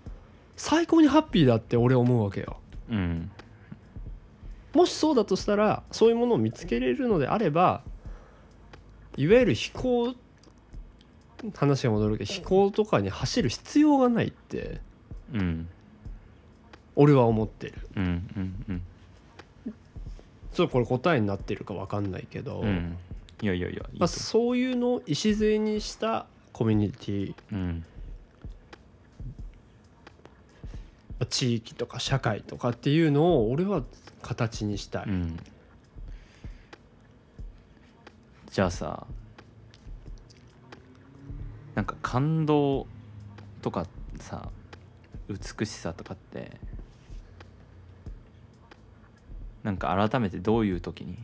最高にハッピーだって俺思うわけよ。うんもしそうだとしたらそういうものを見つけれるのであればいわゆる飛行話が戻るけど飛行とかに走る必要がないってうん。俺は思ってる。うんうんうん。ちょっとこれ答えになってるか分かんないけど、うん。いやいやいやまあ、とそういうのを礎にしたコミュニティ。うん。地域とか社会とかっていうのを俺は形にしたい、うん。じゃあさなんか感動とかさ美しさとかってなんか改めてどういう時に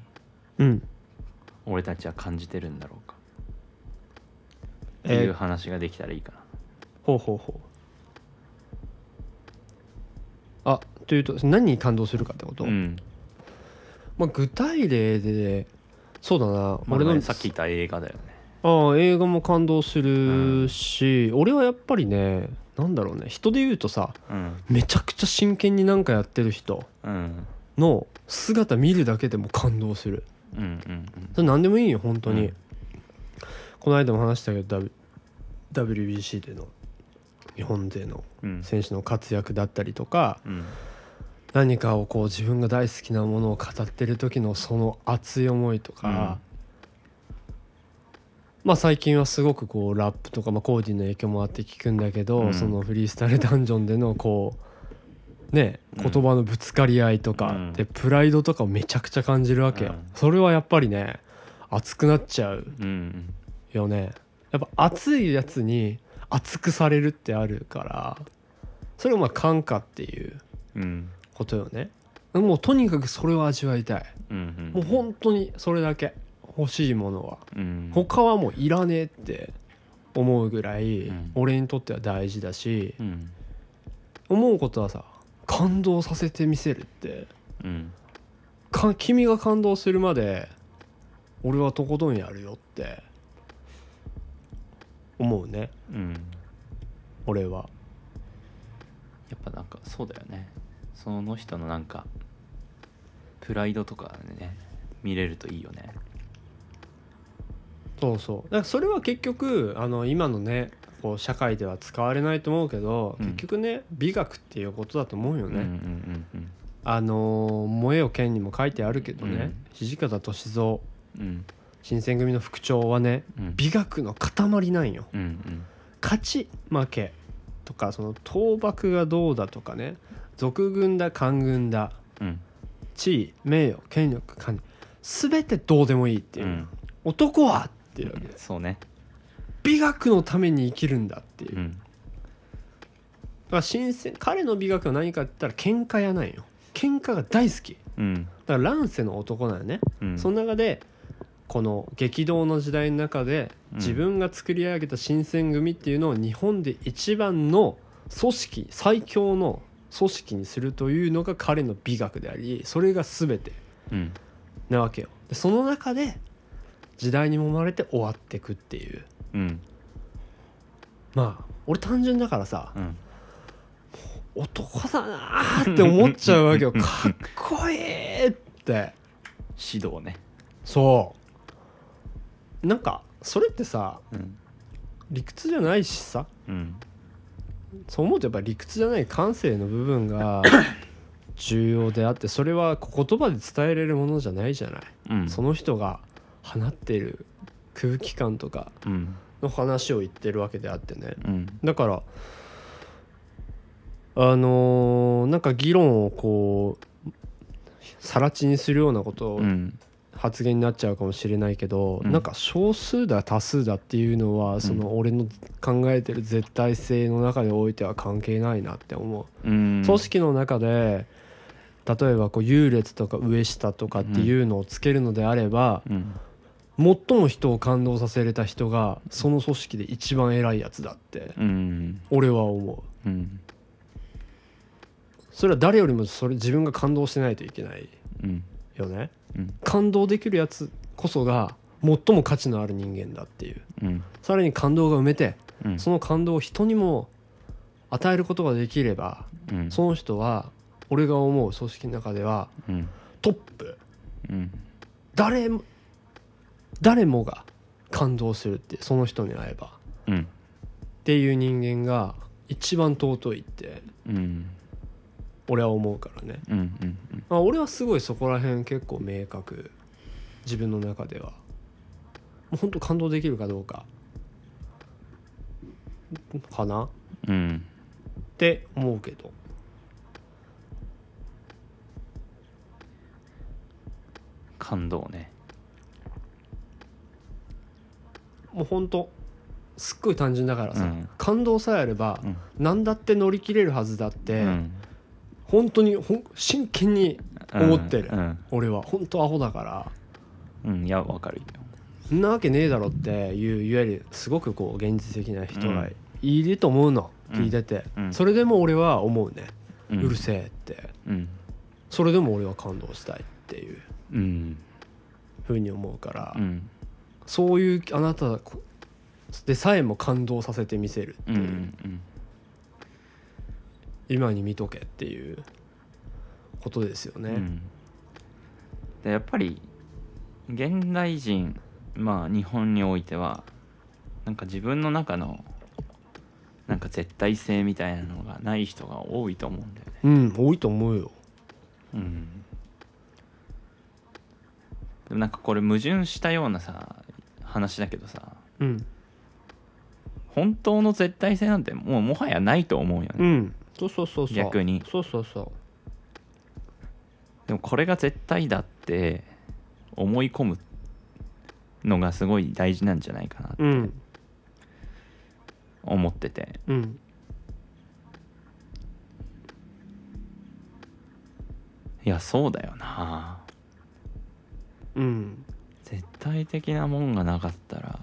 うん。俺たちは感じてるんだろうか。ってえーいう話ができたらいいかな、ほうほうほう。あというと何に感動するかってこと、うん。まあ、具体例でそうだな、まあ俺のさっき言った映画だよね。ああ映画も感動するし、俺はやっぱりねなんだろうね。人で言うとさうん。めちゃくちゃ真剣になんかやってる人うん。の姿見るだけでも感動する。うんうんそれ何でもいいよ本当に、うん。この間も話したけど、WBC での日本勢のうん。選手の活躍だったりとかうん何かをこう自分が大好きなものを語ってる時のその熱い思いとか、まあ最近はすごくこうラップとか、まあ、コーディの影響もあって聞くんだけど、うん。そのフリースタイルダンジョンでのこうねうん。言葉のぶつかり合いとか、うん。でプライドとかをめちゃくちゃ感じるわけよ、うん。それはやっぱりね熱くなっちゃううん。よね。やっぱ熱いやつに熱くされるってあるからそれをまあ感化っていううんことよね。もうとにかくそれを味わいたい。うんもう本当にそれだけ。欲しいものは。うん。他はもういらねえって思うぐらいうん。俺にとっては大事だしうん。思うことはさ感動させてみせるって。うん。か君が感動するまで俺はとことんやるよって。思うね。うん。俺は。やっぱなんかそうだよねその人のなんかプライドとかね見れるといいよね。そうそう。だからそれは結局あの今のねこう社会では使われないと思うけど、うん。結局ね美学っていうことだと思うよね、うんうんうんあのー燃えよ剣」にも書いてあるけどね、うん。土方歳三うん。新選組の副長はねうん。美学の塊なんよ。うんうん。勝ち負けとかその倒幕がどうだとかね賊軍だ官軍だ。うん。地位名誉権力管理。全てどうでもいいっていう。う、ん。男はっていうわけです。そうね。美学のために生きるんだっていう、だうん。から新鮮彼の美学は何かって言ったら喧嘩やないよ。喧嘩が大好き。うん。だから乱世の男なんよね、うん。その中でこの激動の時代の中でうん。自分が作り上げた新選組っていうのを日本で一番の組織最強の組織にするというのが彼の美学でありそれが全てうん。なわけよ。でその中で時代に揉まれて終わってくっていう。うん。まあ俺単純だからさうん。男だなーって思っちゃうわけよ。かっこいいって。指導ね。そう。なんかそれってさうん。理屈じゃないしさうんそう思うとやっぱり理屈じゃない感性の部分が 重要であってそれは言葉で伝えれるものじゃないじゃない、うん。その人が放っている空気感とかうん。の話を言ってるわけであってね。うん。だからあのーなんか議論をこう更地にするようなことをうん発言になっちゃうかもしれないけど、うん。なんか少数だ多数だっていうのはその俺の考えてる絶対性の中においては関係ないなって思う、うん。組織の中で例えばこう優劣とか上下とかっていうのをつけるのであれば、うん。最も人を感動させれた人がその組織で一番偉いやつだってうん。俺は思う。うん。それは誰よりもそれ自分が感動してないといけない。うんよね。うん。感動できるやつこそが最も価値のある人間だっていう。うん。さらに感動が埋めてうん。その感動を人にも与えることができればうん。その人は俺が思う組織の中ではうん。トップ。うん。誰も誰もが感動するってその人に会えば。うん。っていう人間が一番尊いってうん俺は思うからね、うんうんまあ、俺はすごいそこら辺結構明確。自分の中では。もう本当感動できるかどうか。かな。っうん。て思うけど。感動ね。もう本当すっごい単純だからさ、うん。感動さえあればうん。何だって乗り切れるはずだって、うん本当にほん真剣に思ってる、うん俺は。本当アホだから。うんいやわかるよ。そんなわけねえだろっていういわゆるすごくこう現実的な人がいると思うの、うん。聞いてて、うん。それでも俺は思うね、ううんるせえって。うん。それでも俺は感動したいっていう。うん。ふうに思うから、うん。そういうあなたでさえも感動させてみせるってう。いう、ん今に見とけっていうことですよね。うん。でやっぱり現代人まあ日本においてはなんか自分の中のなんか絶対性みたいなのがない人が多いと思うんだよね。うん多いと思うよ。うん。でもなんかこれ矛盾したようなさ話だけどさうん。本当の絶対性なんてもうもはやないと思うよね、うんそうそうそうそう。逆に。そうそうそでもこれが絶対だって思い込むのがすごい大事なんじゃないかなううん。思ってて。うん。いやそうだよな。うん。絶対的なもんがなかったら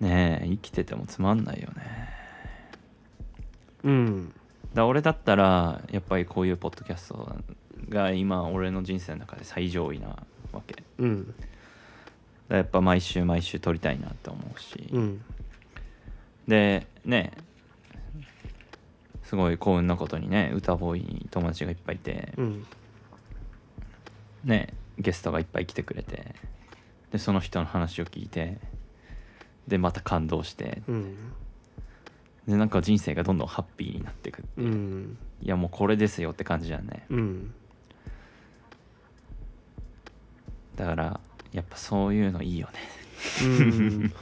ねえ生きててもつまんないよねうん。だ俺だったらやっぱりこういうポッドキャストが今俺の人生の中で最上位なわけ。うん。らやっぱ毎週毎週撮りたいなって思うし、うん。でね。すごい幸運なことにね歌ボーイに友達がいっぱいいて、うん。ねゲストがいっぱい来てくれて。でその人の話を聞いて。でまた感動して。うんでなんか人生がどんどんハッピーになっていくうん。いやもうこれですよって感じだね。うん。だからやっぱそういうのいいよね。うん。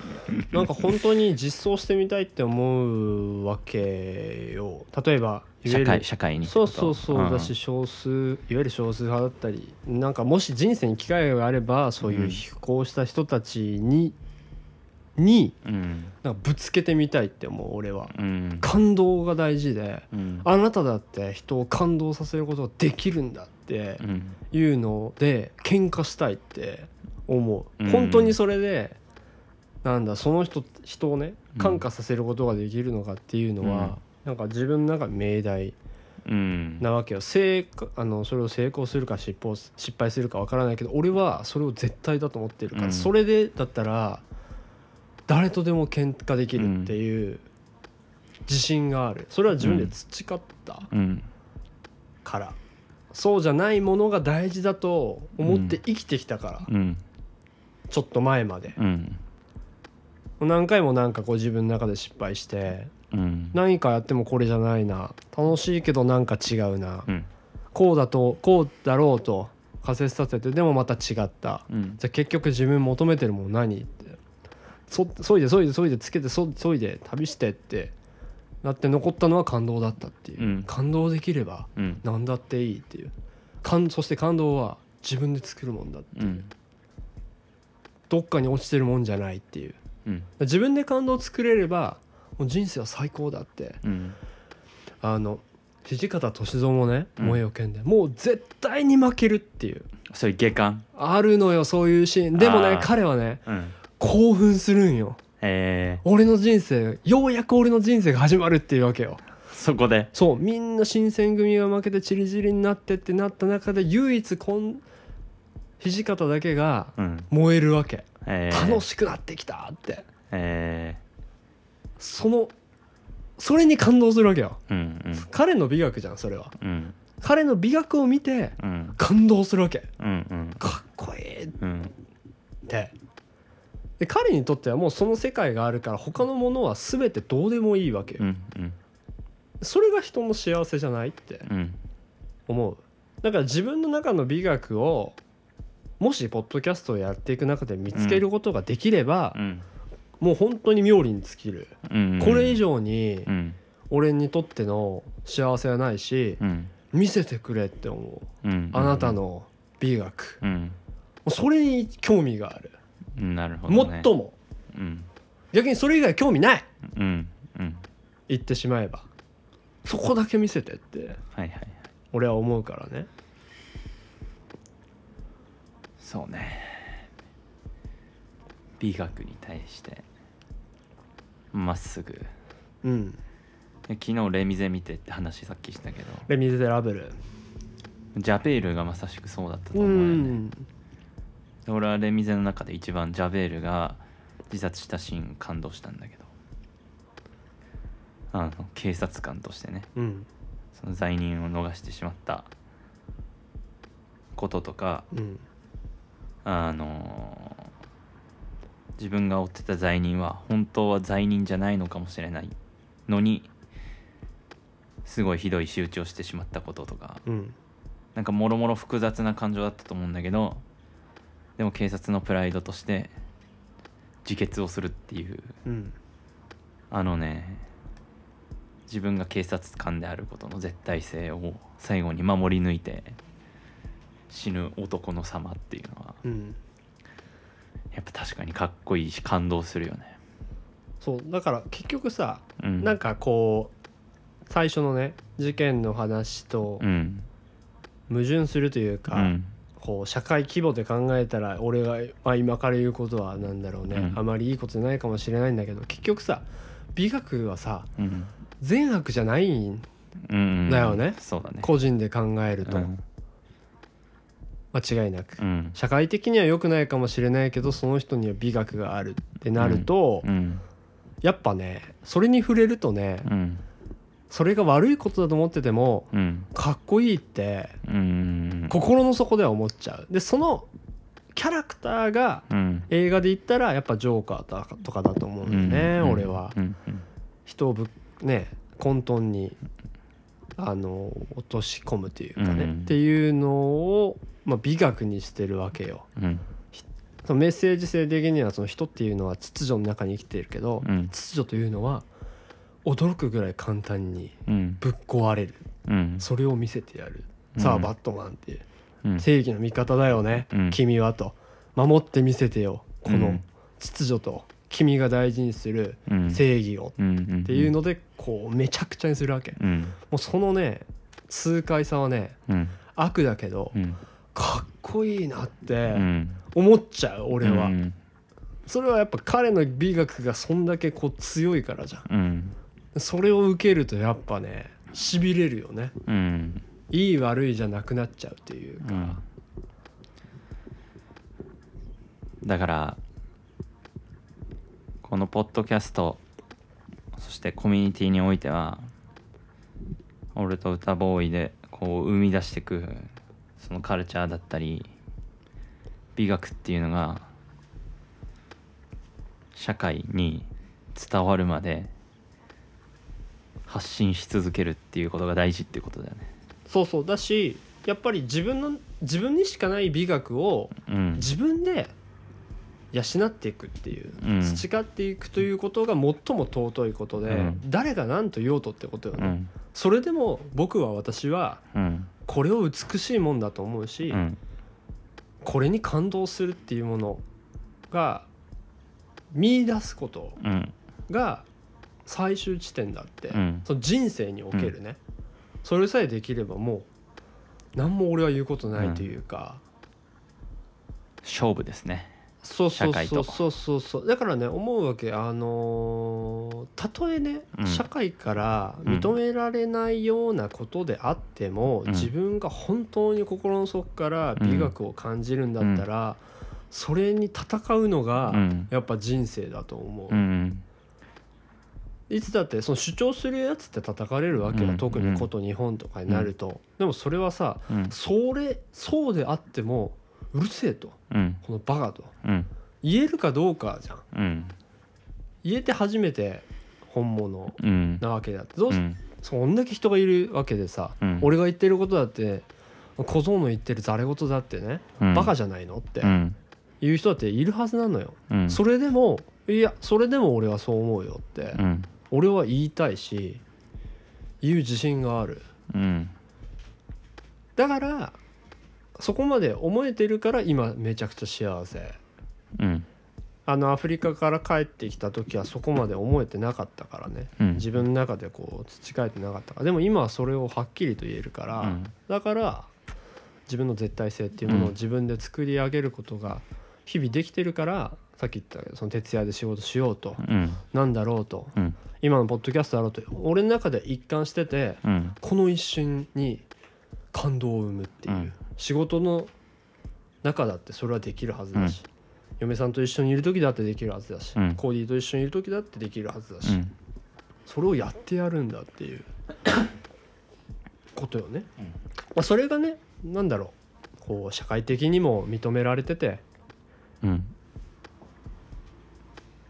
なんか本当に実装してみたいって思うわけよ。例えば社会社会にってそうそうそう。だし少数いわゆる少数派だったりなんかもし人生に機会があればそういう非行した人たちに、にうんなんかぶつけてみたいって思う俺は。うん。感動が大事でうん。あなただって人を感動させることができるんだってうん。いうので喧嘩したいって思う、うん。本当にそれでなんだその人人をねうん。感化させることができるのかっていうのは、なんか自分の中で命題うん。なわけよ。成果あのそれを成功するか失敗失敗するかわからないけど俺はそれを絶対だと思ってるから、うん。それでだったら誰とでも喧嘩できるっていう自信がある。それは自分で培ったうん。から、そうじゃないものが大事だと思って生きてきたから、うん。ちょっと前まで。うん。何回もなんかこう自分の中で失敗してうん。何かやってもこれじゃないな。楽しいけどなんか違うな、うん。こうだとこうだろうと仮説立ててでもまた違った。うん。じゃあ結局自分求めてるもの何ってそそいでそいでそいでつけてそそいで旅してってなって残ったのは感動だったっていう、うん。感動できればうん。何だっていいっていう。感そして感動は自分で作るもんだう。ん。どっかに落ちてるもんじゃないっていう。うん。自分で感動を作れればもう人生は最高だって。うん。あの土方歳三もね「うん。燃えよ剣」でもう絶対に負けるっていう。そういう下巻。あるのよそういうシーン。でもね彼はねうん興奮するんよ。え。俺の人生ようやく俺の人生が始まるっていうわけよ。ー、そこで？そう。みんな新選組が負けてチリチリになってってなった中で唯一こん土方だけがうん。燃えるわけ。え。ー、楽しくなってきたって。え。そのそれに感動するわけよ。ー、うんうん。彼の美学じゃんそれは。うん。彼の美学を見てうん。感動するわけ。うんうん。かっこいいっうん。てで彼にとってはもうその世界があるから他のものは全てどうでもいいわけよ、うんうん。それが人の幸せじゃないってうん思う。だから自分の中の美学をもしポッドキャストをやっていく中で見つけることができれば、うん。もう本当に妙利に尽きる、うん。これ以上にうん。俺にとっての幸せはないし、うん。見せてくれって思う。うん。あなたの美学、もうん。うそれに興味がある、うんなるほど、ね、もっとも。うん。逆にそれ以外興味ない。うんうん。言ってしまえば。そこだけ見せてって。はいはいはい。俺は思うからね。そうね。美学に対してまっすぐ。うん。昨日レミゼ見てって話さっきしたけど。レ・ミゼラブル。ジャベールがまさしくそうだったとう思うよね。ん。で俺はレミゼの中で一番ジャベールが自殺したシーン感動したんだけど。あの警察官としてね。うん。その罪人を逃してしまった。こととか。うん。あの自分が追ってた罪人は本当は罪人じゃないのかもしれない。のにすごいひどい仕打ちをしてしまったこととか。うん。なんかもろもろ複雑な感情だったと思うんだけどでも警察のプライドとして自決をするっていう。うん。あのね自分が警察官であることの絶対性を最後に守り抜いて死ぬ男の様っていうのはうん。やっぱ確かにかっこいいし感動するよね。そう。だから結局さ、うん。なんかこう最初のね事件の話とうん。矛盾するというか、うんこう社会規模で考えたら俺が、まあ、今から言うことはなんだろうね、うん。あまりいいことじゃないかもしれないんだけど結局さ美学はさうん。善悪じゃないんうんだよね。そうだね。個人で考えると、うん。間違いなく、うん。社会的には良くないかもしれないけどその人には美学があるってなると、うん。やっぱねそれに触れるとね、うんそれが悪いことだと思っててもうん。かっこいいってうん。心の底では思っちゃう。でそのキャラクターがうん。映画で言ったらやっぱジョーカーとかとかだと思うんだよね、うん。俺は。人をぶね混沌にあの落とし込むというかね、うん。っていうのを、まあ、美学にしてるわけよ。うん。メッセージ性的にはその人っていうのは秩序の中に生きているけど、うん。秩序というのは驚くぐらい簡単にうん。ぶっ壊れる。うん。それを見せてやる、うん。さあバットマンっていう。うん。正義の味方だよね、うん。君はと。守ってみせてよ。このうん。秩序と。君が大事にするうん。正義を。っていうのでこうめちゃくちゃにするわけ。もうそのね痛快さはねうん。悪だけどうん。かっこいいなっうてん。思っちゃう俺は。うん。それはやっぱ彼の美学がそんだけこう強いからじゃんそれを受けるとやっぱねしびれるよね。うん。いい悪いじゃなくなっちゃうっていうか。うん。だからこのポッドキャストそしてコミュニティにおいては俺と歌ボーイでこう生み出していくそのカルチャーだったり美学っていうのが社会に伝わるまで発信し続けるっていうことが大事っていうことだよね。そうそう。だしやっぱり自分の自分にしかない美学をうん。自分で養っていくっていう、うん。培っていくということが最も尊いことで、うん。誰が何と言おうとってことよね、うん。それでも僕は私はうん。これを美しいもんだと思うし、うん。これに感動するっていうものが見出すことうん。が最終地点だって、うん。その人生におけるね、それさえできればもう何も俺は言うことないというか、勝負ですね。そうそうそうそうそう。そうだからね思うわけあのーたとえね、うん。社会から認められないようなことであっても、うん。自分が本当に心の底から美学を感じるんだったら、それに戦うのがうん。やっぱ人生だと思う、うんいつだってその主張するやつって叩かれるわけよ、うん。特にこと日本とかになると、でもそれはさうん。それそうであってもうるせえと。うん。このバカと。うん。言えるかどうかじゃん。うん。言えて初めて本物うん。なわけだって。どうせ、うん。そんだけ人がいるわけでさ、うん。俺が言ってることだって小僧の言ってるざれ言だってね、うん。バカじゃないのってうん。言う人だっているはずなのよ、うん。それでもいやそれでも俺はそう思うよって、うん俺は言いたいし言う自信がある。うん。だからそこまで思えてるから今めちゃくちゃ幸せ。うん。あのアフリカから帰ってきた時はそこまで思えてなかったからね、うん。自分の中でこう培えてなかったから。でも今はそれをはっきりと言えるから、うん。だから自分の絶対性っていうものをうん。自分で作り上げることが日々できてるからさっき言ったけどその徹夜で仕事しようと、うん。なんだろうとうん今のポッドキャストだろうと俺の中で一貫しててうん。この一瞬に感動を生むっていう、うん。仕事の中だってそれはできるはずだし、嫁さんと一緒にいる時だってできるはずだし、うん。コーディーと一緒にいる時だってできるはずだし、うん。それをやってやるんだっていうことよね、まあ、それがねなんだろう。こう社会的にも認められてて。うん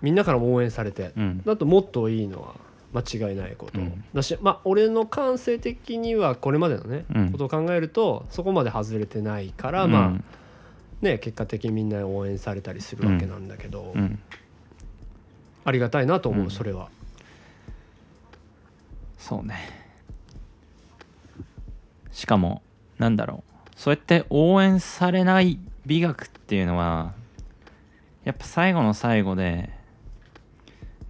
みんなからも応援されて。うん。だともっといいのは間違いないこと、うん。だしまあ俺の感性的にはこれまでのね、うん。ことを考えるとそこまで外れてないから、まあね結果的にみんな応援されたりするわけなんだけど、うん。ありがたいなと思う、うん。それは。そうね。しかもなんだろう。そうやって応援されない美学っていうのはやっぱ最後の最後で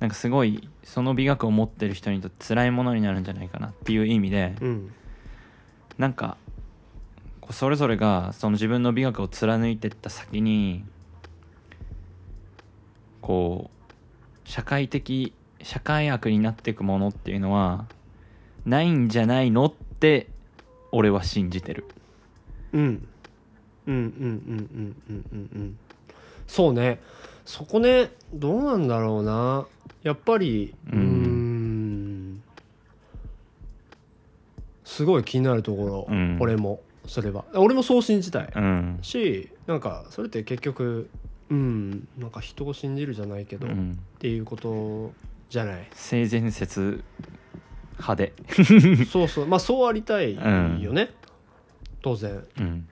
なんかすごいその美学を持ってる人にとって辛いものになるんじゃないかなっていう意味で、うん、なんかそれぞれがその自分の美学を貫いてった先にこう社会的社会悪になっていくものっていうのはないんじゃないのって俺は信じてる、うん、うんうんうんうんうんうんうん。そうね。そこねどうなんだろうな。やっぱりううん。すごい気になるところ、うん。俺もそれは。俺もそう信じたい、うん。しなんかそれって結局うんなんか人を信じるじゃないけど、っうん。ていうことじゃない。性善説派で。そうそう。まあそうありたいよね、当然。うん。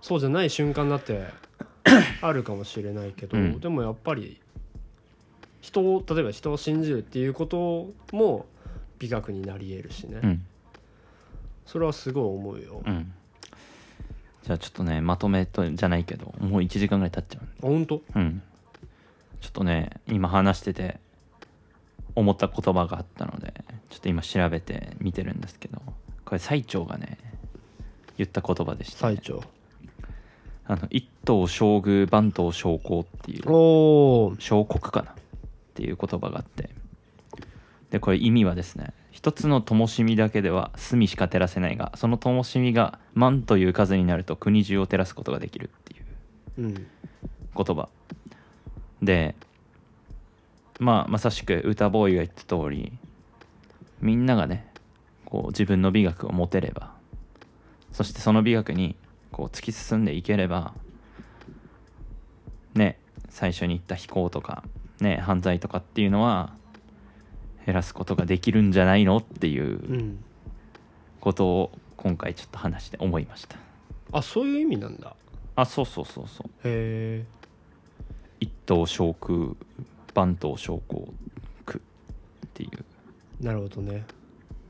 そうじゃない瞬間だってあるかもしれないけど、うん。でもやっぱり人を例えば人を信じるっていうことも美学になり得るしね、うん。それはすごい思うよ、あうん。じゃあちょっとねまとめとじゃないけどもう1時間ぐらい経っちゃう本当？うん。ちょっとね、今話してて、思った言葉があったので、ちょっと今調べて見てるんですけど、これ最長がね、言った言葉でした、ね。最長。あの、一等将軍番頭将校っていう、小国かなっていう言葉があって、で、これ意味はですね、一つの灯火だけでは隅しか照らせないが、その灯火が万という数になると国中を照らすことができるっていう。うん言葉でまあまさしく歌ボーイが言った通りみんながねこう自分の美学を持てればそしてその美学にこう突き進んでいければね最初に言った非行とかね犯罪とかっていうのは減らすことができるんじゃないの？っていううん。ことを今回ちょっと話して思いました。あそういう意味なんだ。あそうそうそうそう。へえ一等将空番頭将校区っていう。なるほどね。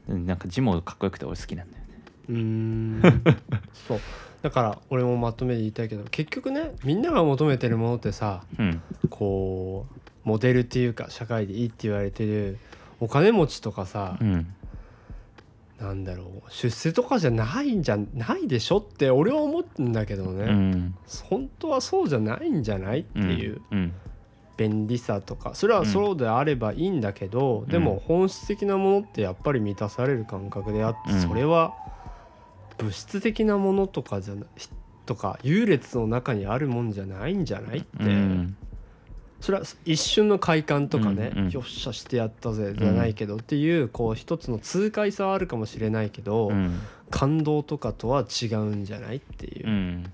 なんか字もかっこよくて俺好きなんだよね。うーん。そう。だから俺もまとめで言いたいけど結局ねみんなが求めてるものってさうん。こうモデルっていうか社会でいいって言われてるお金持ちとかさう、ん。なんだろう出世とかじゃないんじゃないでしょって俺は思うんだけどうね、ん。本当はそうじゃないんじゃないっていううん。便利さとか。それはそうであればいいんだけど、でも本質的なものってやっぱり満たされる感覚であって、うん。それは物質的なものとかじゃなとか優劣の中にあるもんじゃないんじゃないって、うんそれは一瞬の快感とかね、うんうん。よっしゃしてやったぜじゃないけどっていうこう一つの痛快さはあるかもしれないけど、うん。感動とかとは違うんじゃないっていう、うん。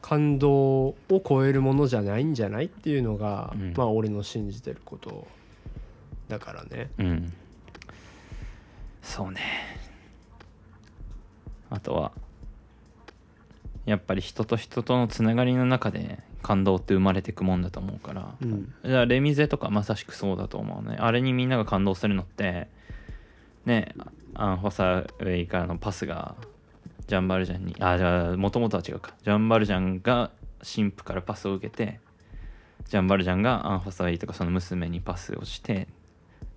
感動を超えるものじゃないんじゃないっていうのが、うん。まあ俺の信じてることだからね。うん。そうね。あとはやっぱり人と人とのつながりの中で感動って生まれていくもんだと思うから、うん。じゃあレミゼとかまさしくそうだと思うね。あれにみんなが感動するのってねアン・ホサウェイからのパスがジャンバルジャンにあじゃあもともとは違うか。ジャンバルジャンが神父からパスを受けてジャンバルジャンがアン・ホサウェイとかその娘にパスをして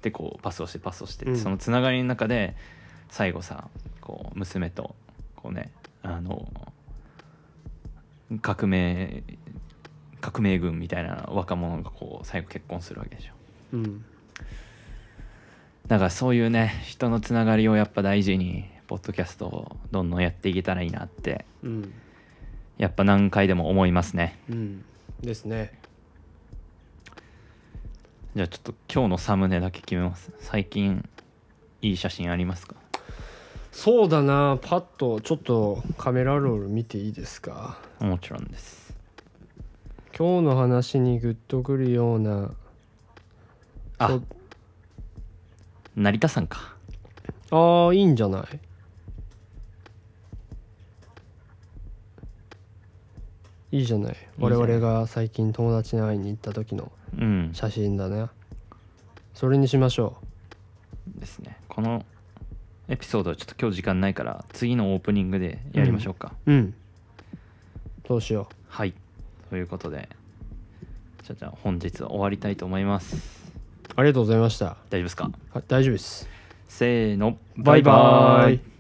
でこうパスをしてパスをしてって、うん。そのつながりの中で最後さこう娘とこうねあの革命革命軍みたいな若者がこう最後結婚するわけでしょ。うん。だからそういうね人のつながりをやっぱ大事にポッドキャストをどんどんやっていけたらいいなって。うん。やっぱ何回でも思いますね。うん。ですね。じゃあちょっと今日のサムネだけ決めます。最近いい写真ありますか？そうだな。パッとちょっとカメラロール見ていいですか？もちろんです今日の話にグッとくるようなあ成田さんか。ああいいんじゃない？いいじゃない？我々が最近友達に会いに行った時のうん。写真だね。それにしましょですね。このエピソードはちょっと今日時間ないから次のオープニングでやりましょうか、ううん。そうしよはいということでじゃあじゃあ本日は終わりたいと思います。うありがとうございました。大丈夫ですか？は大丈夫です。せーのバイバイ